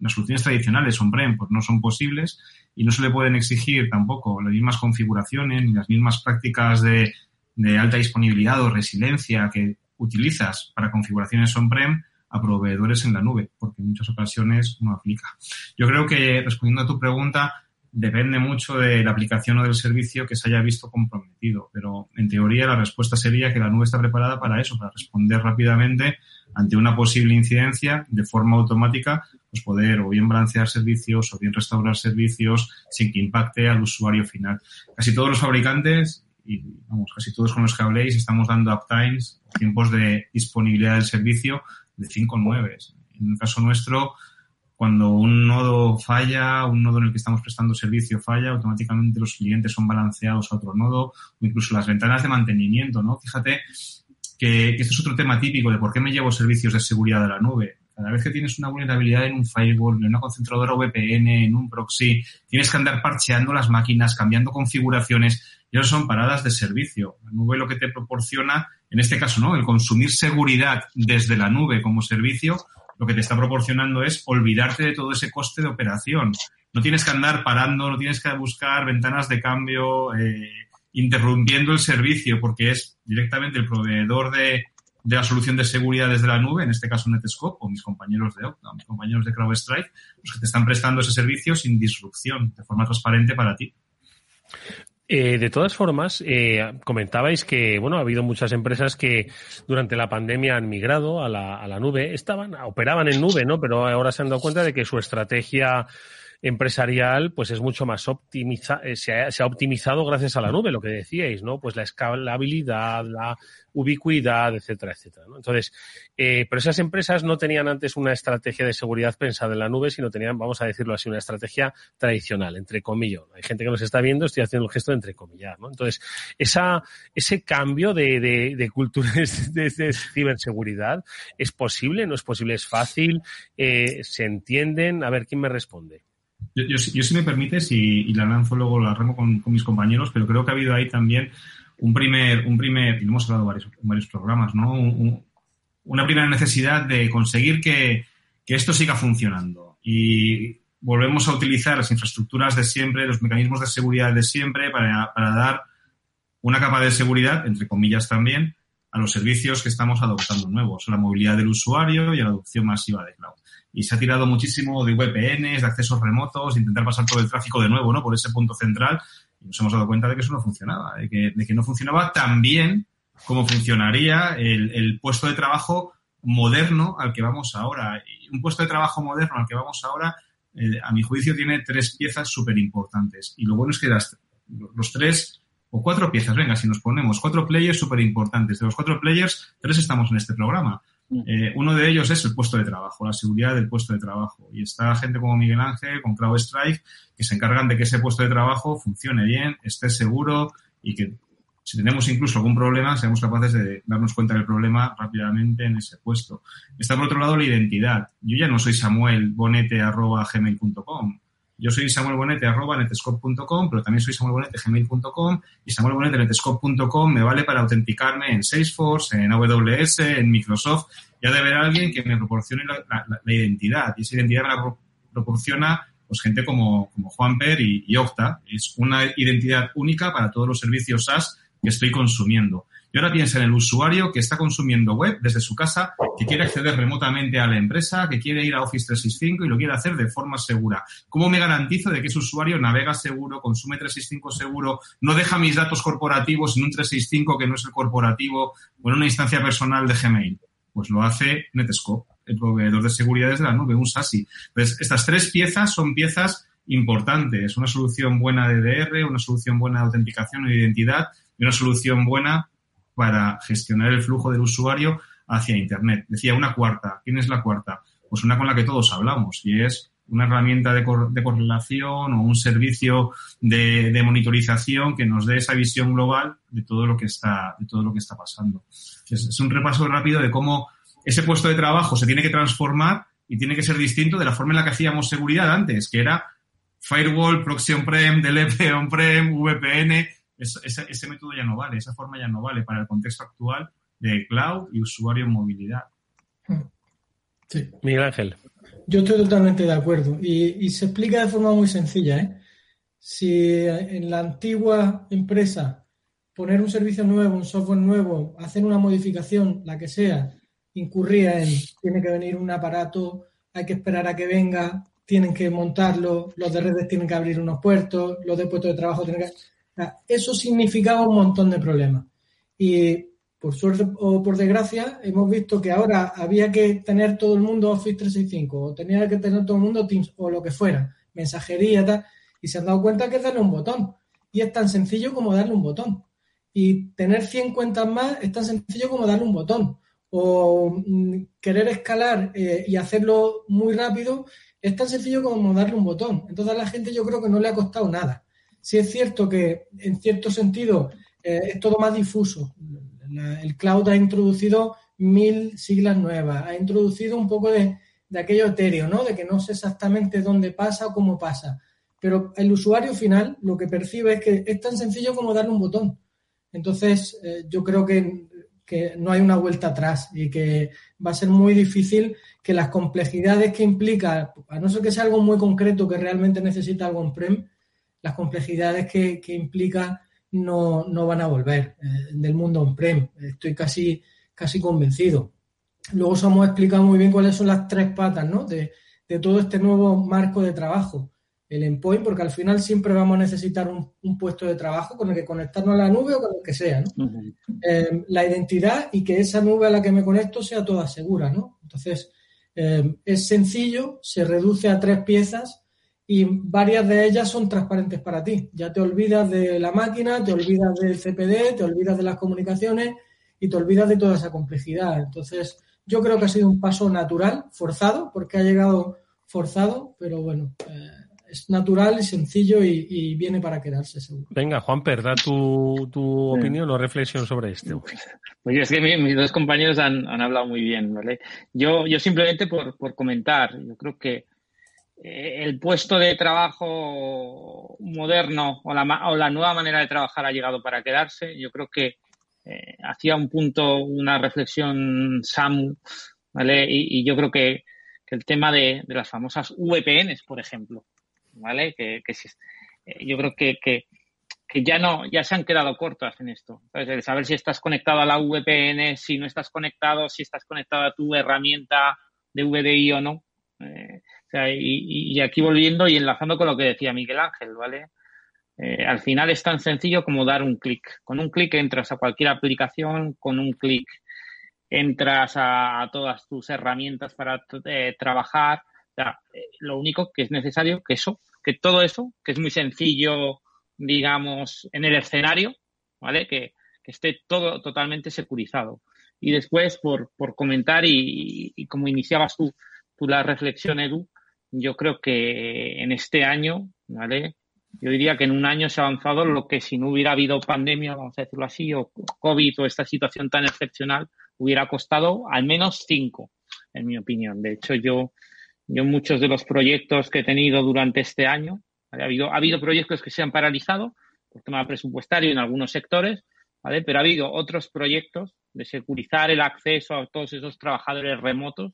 las soluciones tradicionales on-prem pues no son posibles y no se le pueden exigir tampoco las mismas configuraciones ni las mismas prácticas de, de alta disponibilidad o resiliencia que utilizas para configuraciones on-prem a proveedores en la nube, porque en muchas ocasiones no aplica. Yo creo que, respondiendo a tu pregunta, depende mucho de la aplicación o del servicio que se haya visto comprometido, pero en teoría la respuesta sería que la nube está preparada para eso, para responder rápidamente ante una posible incidencia de forma automática, pues poder o bien balancear servicios o bien restaurar servicios sin que impacte al usuario final. Casi todos los fabricantes y vamos, casi todos con los que habléis estamos dando uptimes, tiempos de disponibilidad del servicio de 5 9. En el caso nuestro, cuando un nodo falla, un nodo en el que estamos prestando servicio falla, automáticamente los clientes son balanceados a otro nodo, o incluso las ventanas de mantenimiento, ¿no? Fíjate que, que este es otro tema típico de por qué me llevo servicios de seguridad de la nube. Cada vez que tienes una vulnerabilidad en un firewall, en una concentradora VPN, en un proxy, tienes que andar parcheando las máquinas, cambiando configuraciones, y eso son paradas de servicio. La nube lo que te proporciona, en este caso, ¿no? El consumir seguridad desde la nube como servicio, lo que te está proporcionando es olvidarte de todo ese coste de operación. No tienes que andar parando, no tienes que buscar ventanas de cambio, eh, interrumpiendo el servicio, porque es directamente el proveedor de, la solución de seguridad desde la nube, en este caso Netscope, o mis compañeros de Okta, mis compañeros de CrowdStrike, los que te están prestando ese servicio sin disrupción, de forma transparente para ti. Eh, de todas formas, eh, comentabais que bueno ha habido muchas empresas que durante la pandemia han migrado a la, a la nube, estaban, operaban en nube, ¿no? Pero ahora se han dado cuenta de que su estrategia empresarial, pues es mucho más optimiza, eh, se ha, se ha, optimizado gracias a la nube, lo que decíais, ¿no? Pues la escalabilidad, la ubicuidad, etcétera, etcétera. ¿no? Entonces, eh, pero esas empresas no tenían antes una estrategia de seguridad pensada en la nube, sino tenían, vamos a decirlo así, una estrategia tradicional, entre comillas. Hay gente que nos está viendo, estoy haciendo el gesto de entre comillas, ¿no? Entonces, esa, ese cambio de, de, de cultura de, de, ciberseguridad, ¿es posible? ¿No es posible? ¿Es fácil? Eh, ¿Se entienden? A ver, ¿quién me responde? Yo, yo, yo si me permites, y, y, la lanzo luego, la arranco con, con mis compañeros, pero creo que ha habido ahí también un primer, un primer, y lo hemos hablado varios, en varios programas, ¿no? Un, una primera necesidad de conseguir que, que, esto siga funcionando. Y volvemos a utilizar las infraestructuras de siempre, los mecanismos de seguridad de siempre para, para dar una capa de seguridad, entre comillas también, a los servicios que estamos adoptando nuevos, a la movilidad del usuario y a la adopción masiva de cloud. Y se ha tirado muchísimo de VPNs, de accesos remotos, de intentar pasar todo el tráfico de nuevo, ¿no? Por ese punto central nos hemos dado cuenta de que eso no funcionaba, de que, no funcionaba tan bien como funcionaría el, el, puesto de trabajo moderno al que vamos ahora. Y un puesto de trabajo moderno al que vamos ahora, eh, a mi juicio, tiene tres piezas súper importantes. Y lo bueno es que las, los tres o cuatro piezas, venga, si nos ponemos cuatro players súper importantes. De los cuatro players, tres estamos en este programa. Eh, uno de ellos es el puesto de trabajo, la seguridad del puesto de trabajo. Y está gente como Miguel Ángel, con CrowdStrike, que se encargan de que ese puesto de trabajo funcione bien, esté seguro y que si tenemos incluso algún problema, seamos capaces de darnos cuenta del problema rápidamente en ese puesto. Está por otro lado la identidad. Yo ya no soy Samuel Bonete@gmail.com. Yo soy Samuel Bonete arroba netescope.com, pero también soy Samuel Bonete gmail.com y Samuel Bonete netescope.com me vale para autenticarme en Salesforce, en AWS, en Microsoft. Ya debe haber alguien que me proporcione la, identidad y esa identidad me la proporciona pues gente como, como Juanper y, y Octa. Es una identidad única para todos los servicios SaaS que estoy consumiendo. Y ahora piensa en el usuario que está consumiendo web desde su casa, que quiere acceder remotamente a la empresa, que quiere ir a Office 365 y lo quiere hacer de forma segura. ¿Cómo me garantizo de que ese usuario navega seguro, consume 365 seguro, no deja mis datos corporativos en un 365 que no es el corporativo o en una instancia personal de Gmail? Pues lo hace Netscope, el proveedor de seguridad desde la nube, un SASI. Entonces, estas tres piezas son piezas importantes. Una solución buena de DR, una solución buena de autenticación e identidad y una solución buena para gestionar el flujo del usuario hacia Internet. Decía una cuarta. ¿Quién es la cuarta? Pues una con la que todos hablamos y es una herramienta de, cor de correlación o un servicio de, de, monitorización que nos dé esa visión global de todo lo que está, de todo lo que está pasando. Es, es un repaso rápido de cómo ese puesto de trabajo se tiene que transformar y tiene que ser distinto de la forma en la que hacíamos seguridad antes, que era firewall, proxy on-prem, DLP on-prem, VPN, ese, ese, método ya no vale, esa forma ya no vale para el contexto actual de cloud y usuario en movilidad. Sí. Miguel Ángel. Yo estoy totalmente de acuerdo y, y, se explica de forma muy sencilla. ¿eh? Si en la antigua empresa poner un servicio nuevo, un software nuevo, hacer una modificación, la que sea, incurría en tiene que venir un aparato, hay que esperar a que venga, tienen que montarlo, los de redes tienen que abrir unos puertos, los de puestos de trabajo tienen que eso significaba un montón de problemas. Y por suerte o por desgracia, hemos visto que ahora había que tener todo el mundo Office 365 o tenía que tener todo el mundo Teams o lo que fuera, mensajería, tal, y se han dado cuenta que es darle un botón. Y es tan sencillo como darle un botón. Y tener 100 cuentas más es tan sencillo como darle un botón. O mm, querer escalar eh, y hacerlo muy rápido es tan sencillo como darle un botón. Entonces a la gente yo creo que no le ha costado nada sí es cierto que en cierto sentido eh, es todo más difuso. La, el cloud ha introducido mil siglas nuevas, ha introducido un poco de, de, aquello etéreo, ¿no? De que no sé exactamente dónde pasa o cómo pasa. Pero el usuario final lo que percibe es que es tan sencillo como darle un botón. Entonces, eh, yo creo que, que no hay una vuelta atrás y que va a ser muy difícil que las complejidades que implica, a no ser que sea algo muy concreto que realmente necesita algo on-prem, las complejidades que, que implica no, no, van a volver eh, del mundo on-prem. Estoy casi, casi convencido. Luego os hemos explicado muy bien cuáles son las tres patas ¿no? de, de, todo este nuevo marco de trabajo. El endpoint, porque al final siempre vamos a necesitar un, un, puesto de trabajo con el que conectarnos a la nube o con el que sea. ¿no? Uh -huh. eh, la identidad y que esa nube a la que me conecto sea toda segura. ¿no? Entonces, eh, es sencillo, se reduce a tres piezas y varias de ellas son transparentes para ti. Ya te olvidas de la máquina, te olvidas del CPD, te olvidas de las comunicaciones y te olvidas de toda esa complejidad. Entonces, yo creo que ha sido un paso natural, forzado, porque ha llegado forzado, pero bueno, eh, es natural y sencillo y, viene para quedarse seguro. Venga, Juan, da tu, tu opinión o reflexión sobre esto. Pues es que mis dos compañeros han, hablado muy bien, ¿vale? Yo, yo simplemente por, por comentar, yo creo que el puesto de trabajo moderno o la, o la nueva manera de trabajar ha llegado para quedarse. Yo creo que eh, hacía un punto, una reflexión Samu, ¿vale? Y, yo creo que, el tema de, las famosas VPNs, por ejemplo, ¿vale? Que, eh, yo creo que, que, ya no, ya se han quedado cortas en esto. El saber si estás conectado a la VPN, si no estás conectado, si estás conectado a tu herramienta de VDI o no. Eh, y, aquí volviendo y enlazando con lo que decía Miguel Ángel, ¿vale? Eh, al final es tan sencillo como dar un clic. Con un clic entras a cualquier aplicación, con un clic entras a, todas tus herramientas para eh, trabajar. Lo único que es necesario que eso, que todo eso, que es muy sencillo, digamos, en el escenario, ¿vale? Que, esté todo totalmente securizado. Y después, por, por comentar y, y como iniciabas tú, tú la reflexión, Edu, yo creo que en este año, ¿vale? Yo diría que en un año se ha avanzado lo que si no hubiera habido pandemia, vamos a decirlo así, o COVID o esta situación tan excepcional, hubiera costado al menos cinco, en mi opinión. De hecho, yo, yo muchos de los proyectos que he tenido durante este año, ha, habido, ha habido proyectos que se han paralizado por tema presupuestario en algunos sectores, ¿vale? pero ha habido otros proyectos de securizar el acceso a todos esos trabajadores remotos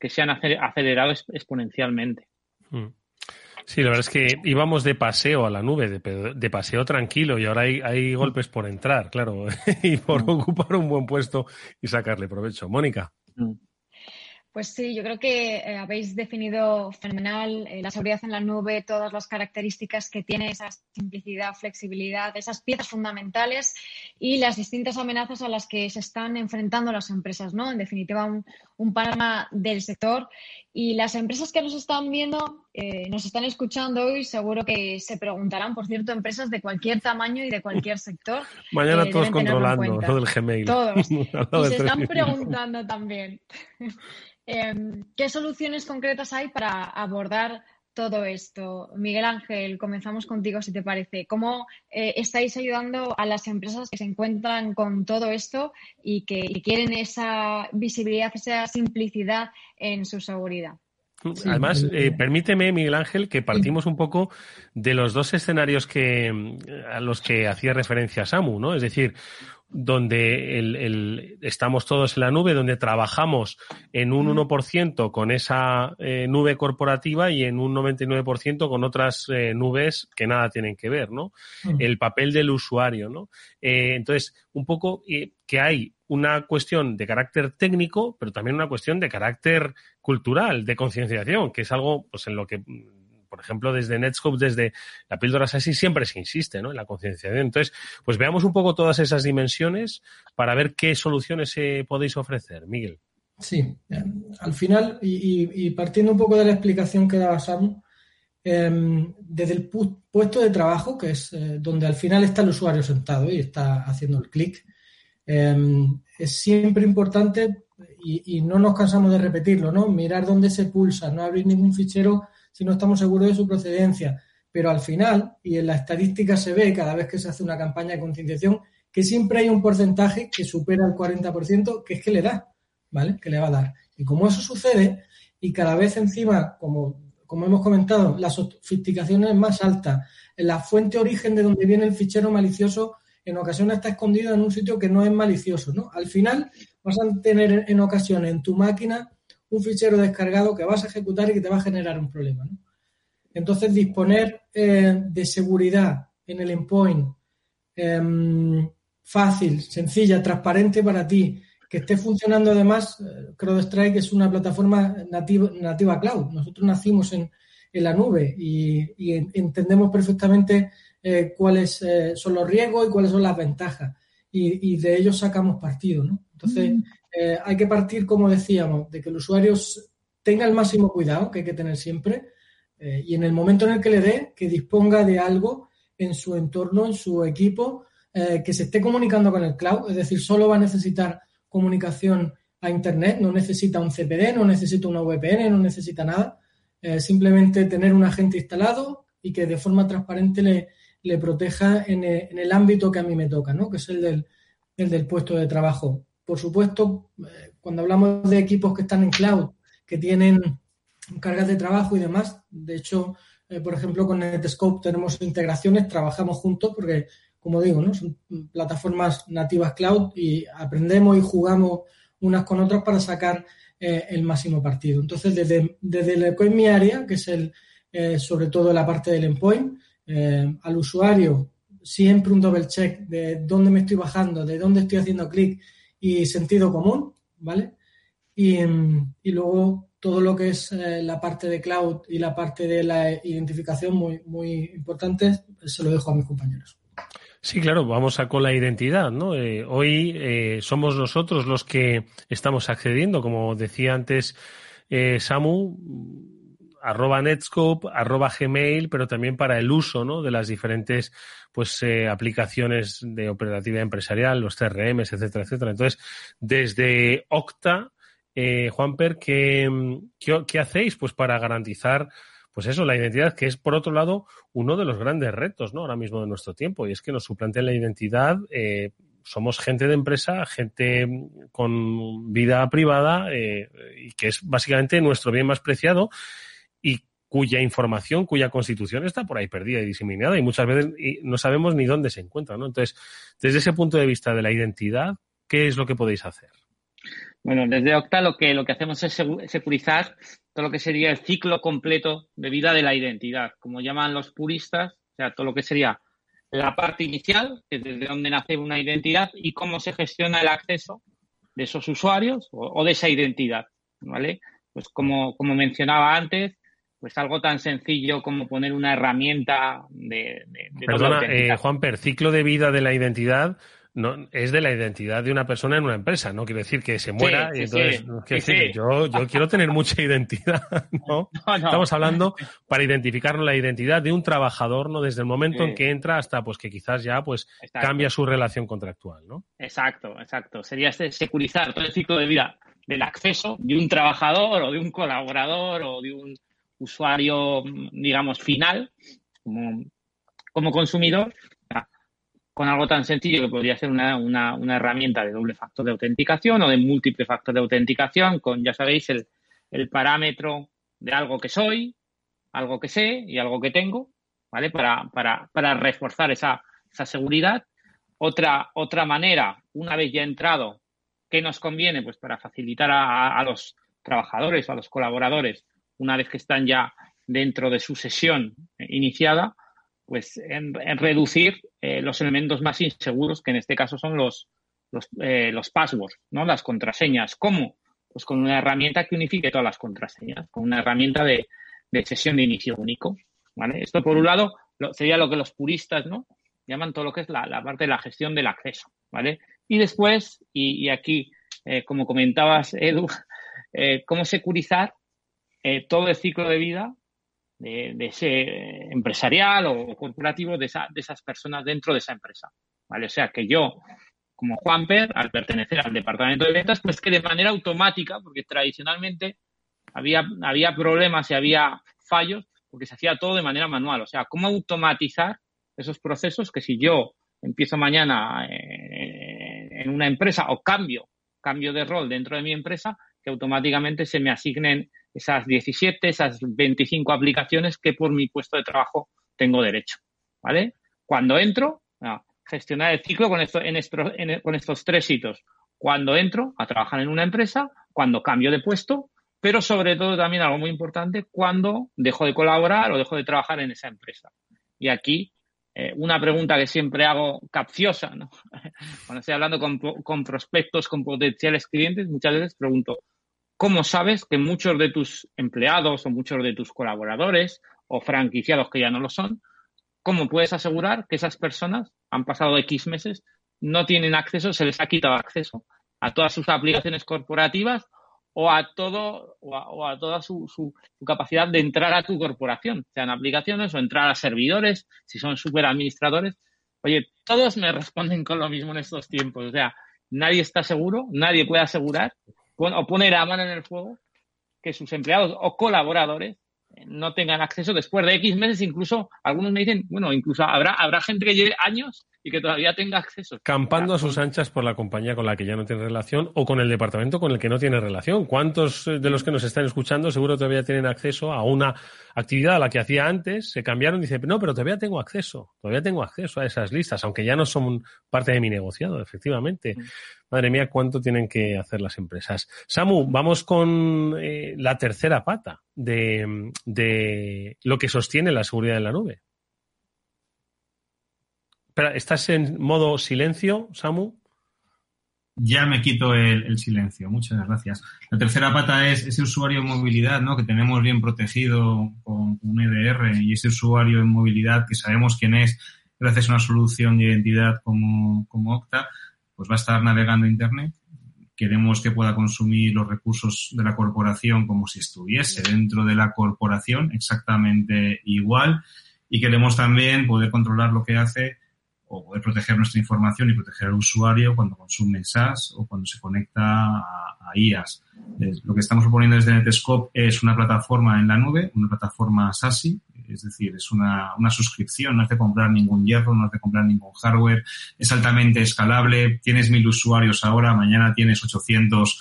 que se han acelerado exponencialmente. Mm. Sí, la verdad es que íbamos de paseo a la nube, de, paseo tranquilo, y ahora hay, golpes por entrar, claro, y por mm. ocupar un buen puesto y sacarle provecho. Mónica. Mm. Pues sí, yo creo que eh, habéis definido fenomenal eh, la seguridad en la nube, todas las características que tiene esa simplicidad, flexibilidad, esas piezas fundamentales y las distintas amenazas a las que se están enfrentando las empresas, ¿no? En definitiva, un, un panorama del sector. Y las empresas que nos están viendo, eh, nos están escuchando hoy, seguro que se preguntarán, por cierto, empresas de cualquier tamaño y de cualquier sector. Mañana todos controlando todo el Gmail. Todos. y se están preguntando también. Em, ¿Qué soluciones concretas hay para abordar todo esto? Miguel Ángel, comenzamos contigo si te parece. ¿Cómo eh, estáis ayudando a las empresas que se encuentran con todo esto y que quieren esa visibilidad, esa simplicidad en su seguridad? Además, eh, permíteme, Miguel Ángel, que partimos un poco de los dos escenarios que, a los que hacía referencia Samu, ¿no? Es decir, donde el, estamos todos en la nube, donde trabajamos en un 1% con esa eh, nube corporativa y en un 99% con otras eh, nubes que nada tienen que ver, ¿no? El papel del usuario, ¿no? Eh, entonces, un poco que hay una cuestión de carácter técnico, pero también una cuestión de carácter cultural, de concienciación, que es algo pues, en lo que por ejemplo, desde Netscope, desde la píldora SASI, siempre se insiste ¿no? en la concienciación. Entonces, pues veamos un poco todas esas dimensiones para ver qué soluciones eh, podéis ofrecer. Miguel. Sí, al final, y, partiendo un poco de la explicación que daba Samu, em, desde el puesto de trabajo, que es eh, donde al final está el usuario sentado y está haciendo el clic, em, es siempre importante y, y, no nos cansamos de repetirlo, ¿no? Mirar dónde se pulsa, no abrir ningún fichero si no estamos seguros de su procedencia. Pero al final, y en la estadística se ve cada vez que se hace una campaña de concienciación, que siempre hay un porcentaje que supera el 40%, que es que le da, ¿vale? Que le va a dar. Y como eso sucede, y cada vez encima, como, como hemos comentado, la sofisticación es más alta, la fuente origen de donde viene el fichero malicioso en ocasiones está escondido en un sitio que no es malicioso, ¿no? Al final vas a tener en ocasiones en tu máquina un fichero descargado que vas a ejecutar y que te va a generar un problema. Entonces, disponer eh, de seguridad en el endpoint em, fácil, sencilla, transparente para ti, que esté funcionando además, eh, CrowdStrike es una plataforma nativa, nativa cloud. Nosotros nacimos en, la nube y, entendemos perfectamente eh, cuáles son los riesgos y cuáles son las ventajas. Y, de ellos sacamos partido. ¿no? Entonces. Eh, hay que partir, como decíamos, de que el usuario tenga el máximo cuidado que hay que tener siempre, Eh, y en el momento en el que le dé, que disponga de algo en su entorno, en su equipo, eh, que se esté comunicando con el cloud, es decir, solo va a necesitar comunicación a Internet, no necesita un CPD, no necesita una VPN, no necesita nada, simplemente tener un agente instalado y que de forma transparente le, proteja en el, ámbito que a mí me toca, ¿no? que es el del puesto de trabajo. Por supuesto, cuando hablamos de equipos que están en cloud, que tienen cargas de trabajo y demás. De hecho, eh, por ejemplo, con Netscope tenemos integraciones, trabajamos juntos porque, como digo, ¿no? son plataformas nativas cloud y aprendemos y jugamos unas con otras para sacar eh, el máximo partido. Entonces, desde, desde el en mi área, que es el, eh, sobre todo la parte del endpoint, al usuario siempre un double check de dónde me estoy bajando, de dónde estoy haciendo clic y sentido común, ¿vale? Y, y luego todo lo que es eh, la parte de cloud y la parte de la identificación muy, muy importante, se lo dejo a mis compañeros. Sí, claro, vamos a con la identidad, ¿no? Eh, hoy eh, somos nosotros los que estamos accediendo, como decía antes Samu, arroba Netscope, arroba Gmail, pero también para el uso, ¿no? De las diferentes, pues, aplicaciones de operativa empresarial, los CRMs, etcétera, etcétera. Entonces, desde Octa, eh, Juanper, ¿qué, ¿qué, hacéis pues para garantizar pues eso, la identidad, que es por otro lado uno de los grandes retos ¿no? ahora mismo de nuestro tiempo, y es que nos suplanten la identidad. Eh, somos gente de empresa, gente con vida privada eh, y que es básicamente nuestro bien más preciado cuya información, cuya constitución está por ahí perdida y diseminada y muchas veces no sabemos ni dónde se encuentra. ¿no? Entonces, desde ese punto de vista de la identidad, ¿qué es lo que podéis hacer? Bueno, desde Octa lo que, lo que hacemos es securizar todo lo que sería el ciclo completo de vida de la identidad, como llaman los puristas, o sea, todo lo que sería la parte inicial, que es desde donde nace una identidad, y cómo se gestiona el acceso de esos usuarios o, de esa identidad, ¿vale? Pues como, como mencionaba antes, pues algo tan sencillo como poner una herramienta de... Perdona, eh, Juanper, ciclo de vida de la identidad no, es de la identidad de una persona en una empresa, no quiere decir que se muera y entonces decir yo, yo quiero tener mucha identidad, ¿no? Estamos hablando para identificar la identidad de un trabajador, ¿no? Desde el momento en que entra hasta pues que quizás ya pues cambia su relación contractual, ¿no? Exacto, exacto. Sería este securizar todo el ciclo de vida del acceso de un trabajador o de un colaborador o de un usuario, digamos, final como, como consumidor con algo tan sencillo que podría ser una, una, una, herramienta de doble factor de autenticación o de múltiple factor de autenticación con, ya sabéis, el, el parámetro de algo que soy, algo que sé y algo que tengo, ¿vale? Para, para, para reforzar esa, esa seguridad. Otra, otra manera, una vez ya entrado, ¿qué nos conviene? Pues para facilitar a, a los trabajadores a los colaboradores, una vez que están ya dentro de su sesión iniciada, pues en, reducir eh, los elementos más inseguros, que en este caso son los, los, eh, los, passwords, ¿no? Las contraseñas. ¿Cómo? Pues con una herramienta que unifique todas las contraseñas, con una herramienta de, sesión de inicio único. ¿vale? Esto, por un lado, sería lo que los puristas ¿no? llaman todo lo que es la, parte de la gestión del acceso. ¿vale? Y después, y, aquí, eh, como comentabas, Edu, cómo securizar todo el ciclo de vida de, ese empresarial o corporativo de, de, esas personas dentro de esa empresa. ¿vale? O sea que yo, como Juanper, al pertenecer al departamento de ventas, pues que de manera automática, porque tradicionalmente había, había problemas y había fallos, porque se hacía todo de manera manual. O sea, cómo automatizar esos procesos que si yo empiezo mañana eh, en una empresa o cambio, cambio de rol dentro de mi empresa, que automáticamente se me asignen esas 17, esas 25 aplicaciones que por mi puesto de trabajo tengo derecho. ¿Vale? Cuando entro, a gestionar el ciclo con, esto, en con estos tres hitos. Cuando entro a trabajar en una empresa, cuando cambio de puesto, pero sobre todo también algo muy importante, cuando dejo de colaborar o dejo de trabajar en esa empresa. Y aquí eh, una pregunta que siempre hago capciosa, ¿no? Cuando estoy hablando con, con, prospectos, con potenciales clientes, muchas veces pregunto, ¿Cómo sabes que muchos de tus empleados o muchos de tus colaboradores o franquiciados que ya no lo son, cómo puedes asegurar que esas personas han pasado X meses, no tienen acceso, se les ha quitado acceso a todas sus aplicaciones corporativas o a todo o a, toda su, su, capacidad de entrar a tu corporación, sean aplicaciones o entrar a servidores, si son super administradores. Oye, todos me responden con lo mismo en estos tiempos. O sea, nadie está seguro, nadie puede asegurar o poner a mano en el fuego que sus empleados o colaboradores no tengan acceso después de X meses, incluso algunos me dicen, bueno, incluso habrá, habrá gente que lleve años y que todavía tenga acceso. Campando a sus anchas por la compañía con la que ya no tiene relación o con el departamento con el que no tiene relación. ¿Cuántos de los que nos están escuchando seguro todavía tienen acceso a una actividad a la que hacía antes? Se cambiaron y dicen, no, pero todavía tengo acceso, todavía tengo acceso a esas listas, aunque ya no son parte de mi negociado, efectivamente. Mm. Madre mía, cuánto tienen que hacer las empresas. Samu, vamos con eh, la tercera pata de, de lo que sostiene la seguridad en la nube. ¿Estás en modo silencio, Samu? Ya me quito el, silencio, muchas gracias. La tercera pata es ese usuario en movilidad, ¿no? Que tenemos bien protegido con un EDR y ese usuario en movilidad que sabemos quién es gracias a una solución de identidad como, como Okta, pues va a estar navegando Internet. Queremos que pueda consumir los recursos de la corporación como si estuviese dentro de la corporación, exactamente igual. Y queremos también poder controlar lo que hace o poder proteger nuestra información y proteger al usuario cuando consume SaaS o cuando se conecta a, IAS. lo que estamos proponiendo desde Netscope es una plataforma en la nube, una plataforma SASI, es decir, es una, una suscripción, no has de comprar ningún hierro, no has de comprar ningún hardware, es altamente escalable, tienes mil usuarios ahora, mañana tienes 800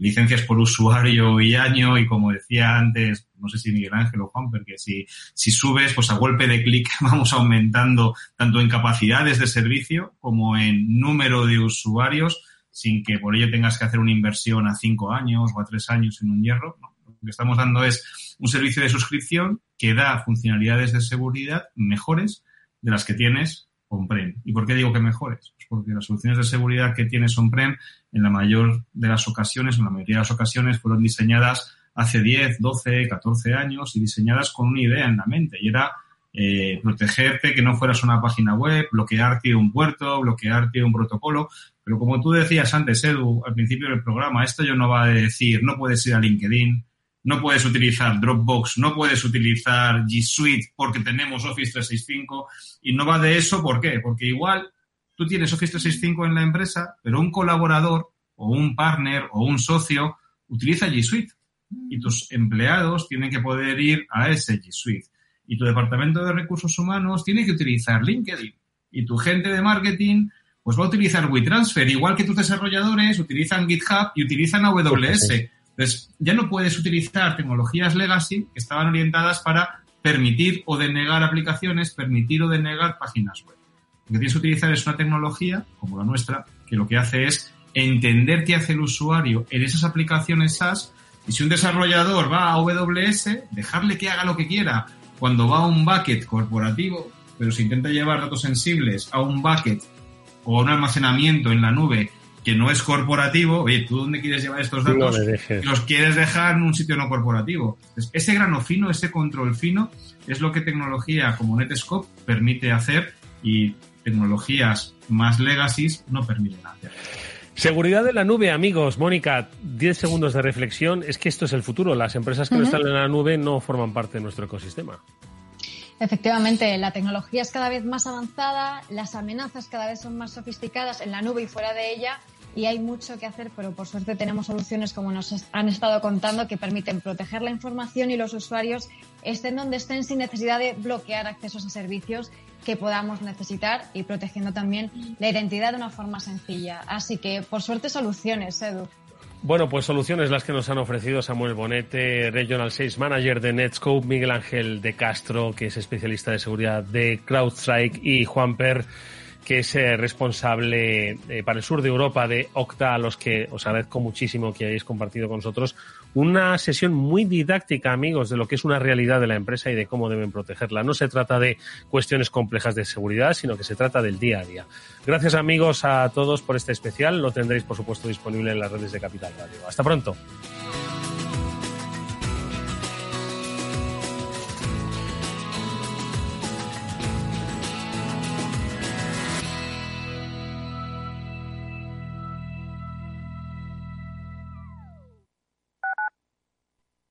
licencias por usuario y año y como decía antes, no sé si Miguel Ángel o Juan, porque si, si subes, pues a golpe de clic vamos aumentando tanto en capacidades de servicio como en número de usuarios sin que por ello tengas que hacer una inversión a cinco años o a tres años en un hierro. Lo que estamos dando es un servicio de suscripción que da funcionalidades de seguridad mejores de las que tienes on-prem. ¿Y por qué digo que mejores? Pues porque las soluciones de seguridad que tienes on-prem en la mayor de las ocasiones, en la mayoría de las ocasiones, fueron diseñadas hace 10, 12, 14 años y diseñadas con una idea en la mente y era eh, protegerte, que no fueras una página web, bloquearte un puerto, bloquearte un protocolo. Pero como tú decías antes, Edu, al principio del programa, esto yo no va a decir, no puedes ir a LinkedIn, no puedes utilizar Dropbox, no puedes utilizar G Suite porque tenemos Office 365 y no va de eso, ¿por qué? Porque igual tú tienes Office 365 en la empresa, pero un colaborador o un partner o un socio utiliza G Suite y tus empleados tienen que poder ir a ese G Suite y tu departamento de recursos humanos tiene que utilizar LinkedIn y tu gente de marketing pues va a utilizar WeTransfer, igual que tus desarrolladores utilizan GitHub y utilizan AWS. Entonces, ya no puedes utilizar tecnologías legacy que estaban orientadas para permitir o denegar aplicaciones, permitir o denegar páginas web. Lo que tienes que utilizar es una tecnología, como la nuestra, que lo que hace es entender qué hace el usuario en esas aplicaciones SaaS y si un desarrollador va a AWS, dejarle que haga lo que quiera. Cuando va a un bucket corporativo, pero si intenta llevar datos sensibles a un bucket o a un almacenamiento en la nube que no es corporativo, oye, ¿tú dónde quieres llevar estos datos? los quieres dejar en un sitio no corporativo. ese grano fino, ese control fino, es lo que tecnología como Netscope permite hacer y tecnologías más legacy no permiten hacer. Seguridad de la nube, amigos. Mónica, 10 segundos de reflexión. Es que esto es el futuro. Las empresas que no están en la nube no forman parte de nuestro ecosistema. Efectivamente, la tecnología es cada vez más avanzada, las amenazas cada vez son más sofisticadas en la nube y fuera de ella y hay mucho que hacer, pero por suerte tenemos soluciones como nos han estado contando que permiten proteger la información y los usuarios estén donde estén sin necesidad de bloquear accesos a servicios que podamos necesitar y protegiendo también la identidad de una forma sencilla. Así que, por suerte, soluciones, Edu. Bueno, pues soluciones las que nos han ofrecido Samuel Bonete, Regional Sales Manager de Netscope, Miguel Ángel de Castro, que es especialista de seguridad de CrowdStrike, y Juan Per, que es eh, responsable eh, para el sur de Europa de Octa, a los que os agradezco muchísimo que hayáis compartido con nosotros una sesión muy didáctica, amigos, de lo que es una realidad de la empresa y de cómo deben protegerla. No se trata de cuestiones complejas de seguridad, sino que se trata del día a día. Gracias, amigos, a todos por este especial. Lo tendréis, por supuesto, disponible en las redes de Capital Radio. Hasta pronto.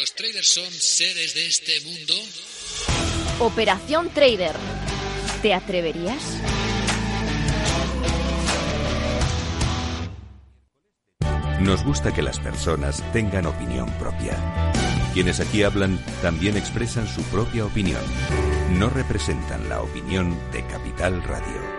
¿Los traders son seres de este mundo? Operación Trader. ¿Te atreverías? Nos gusta que las personas tengan opinión propia. Quienes aquí hablan también expresan su propia opinión. No representan la opinión de Capital Radio.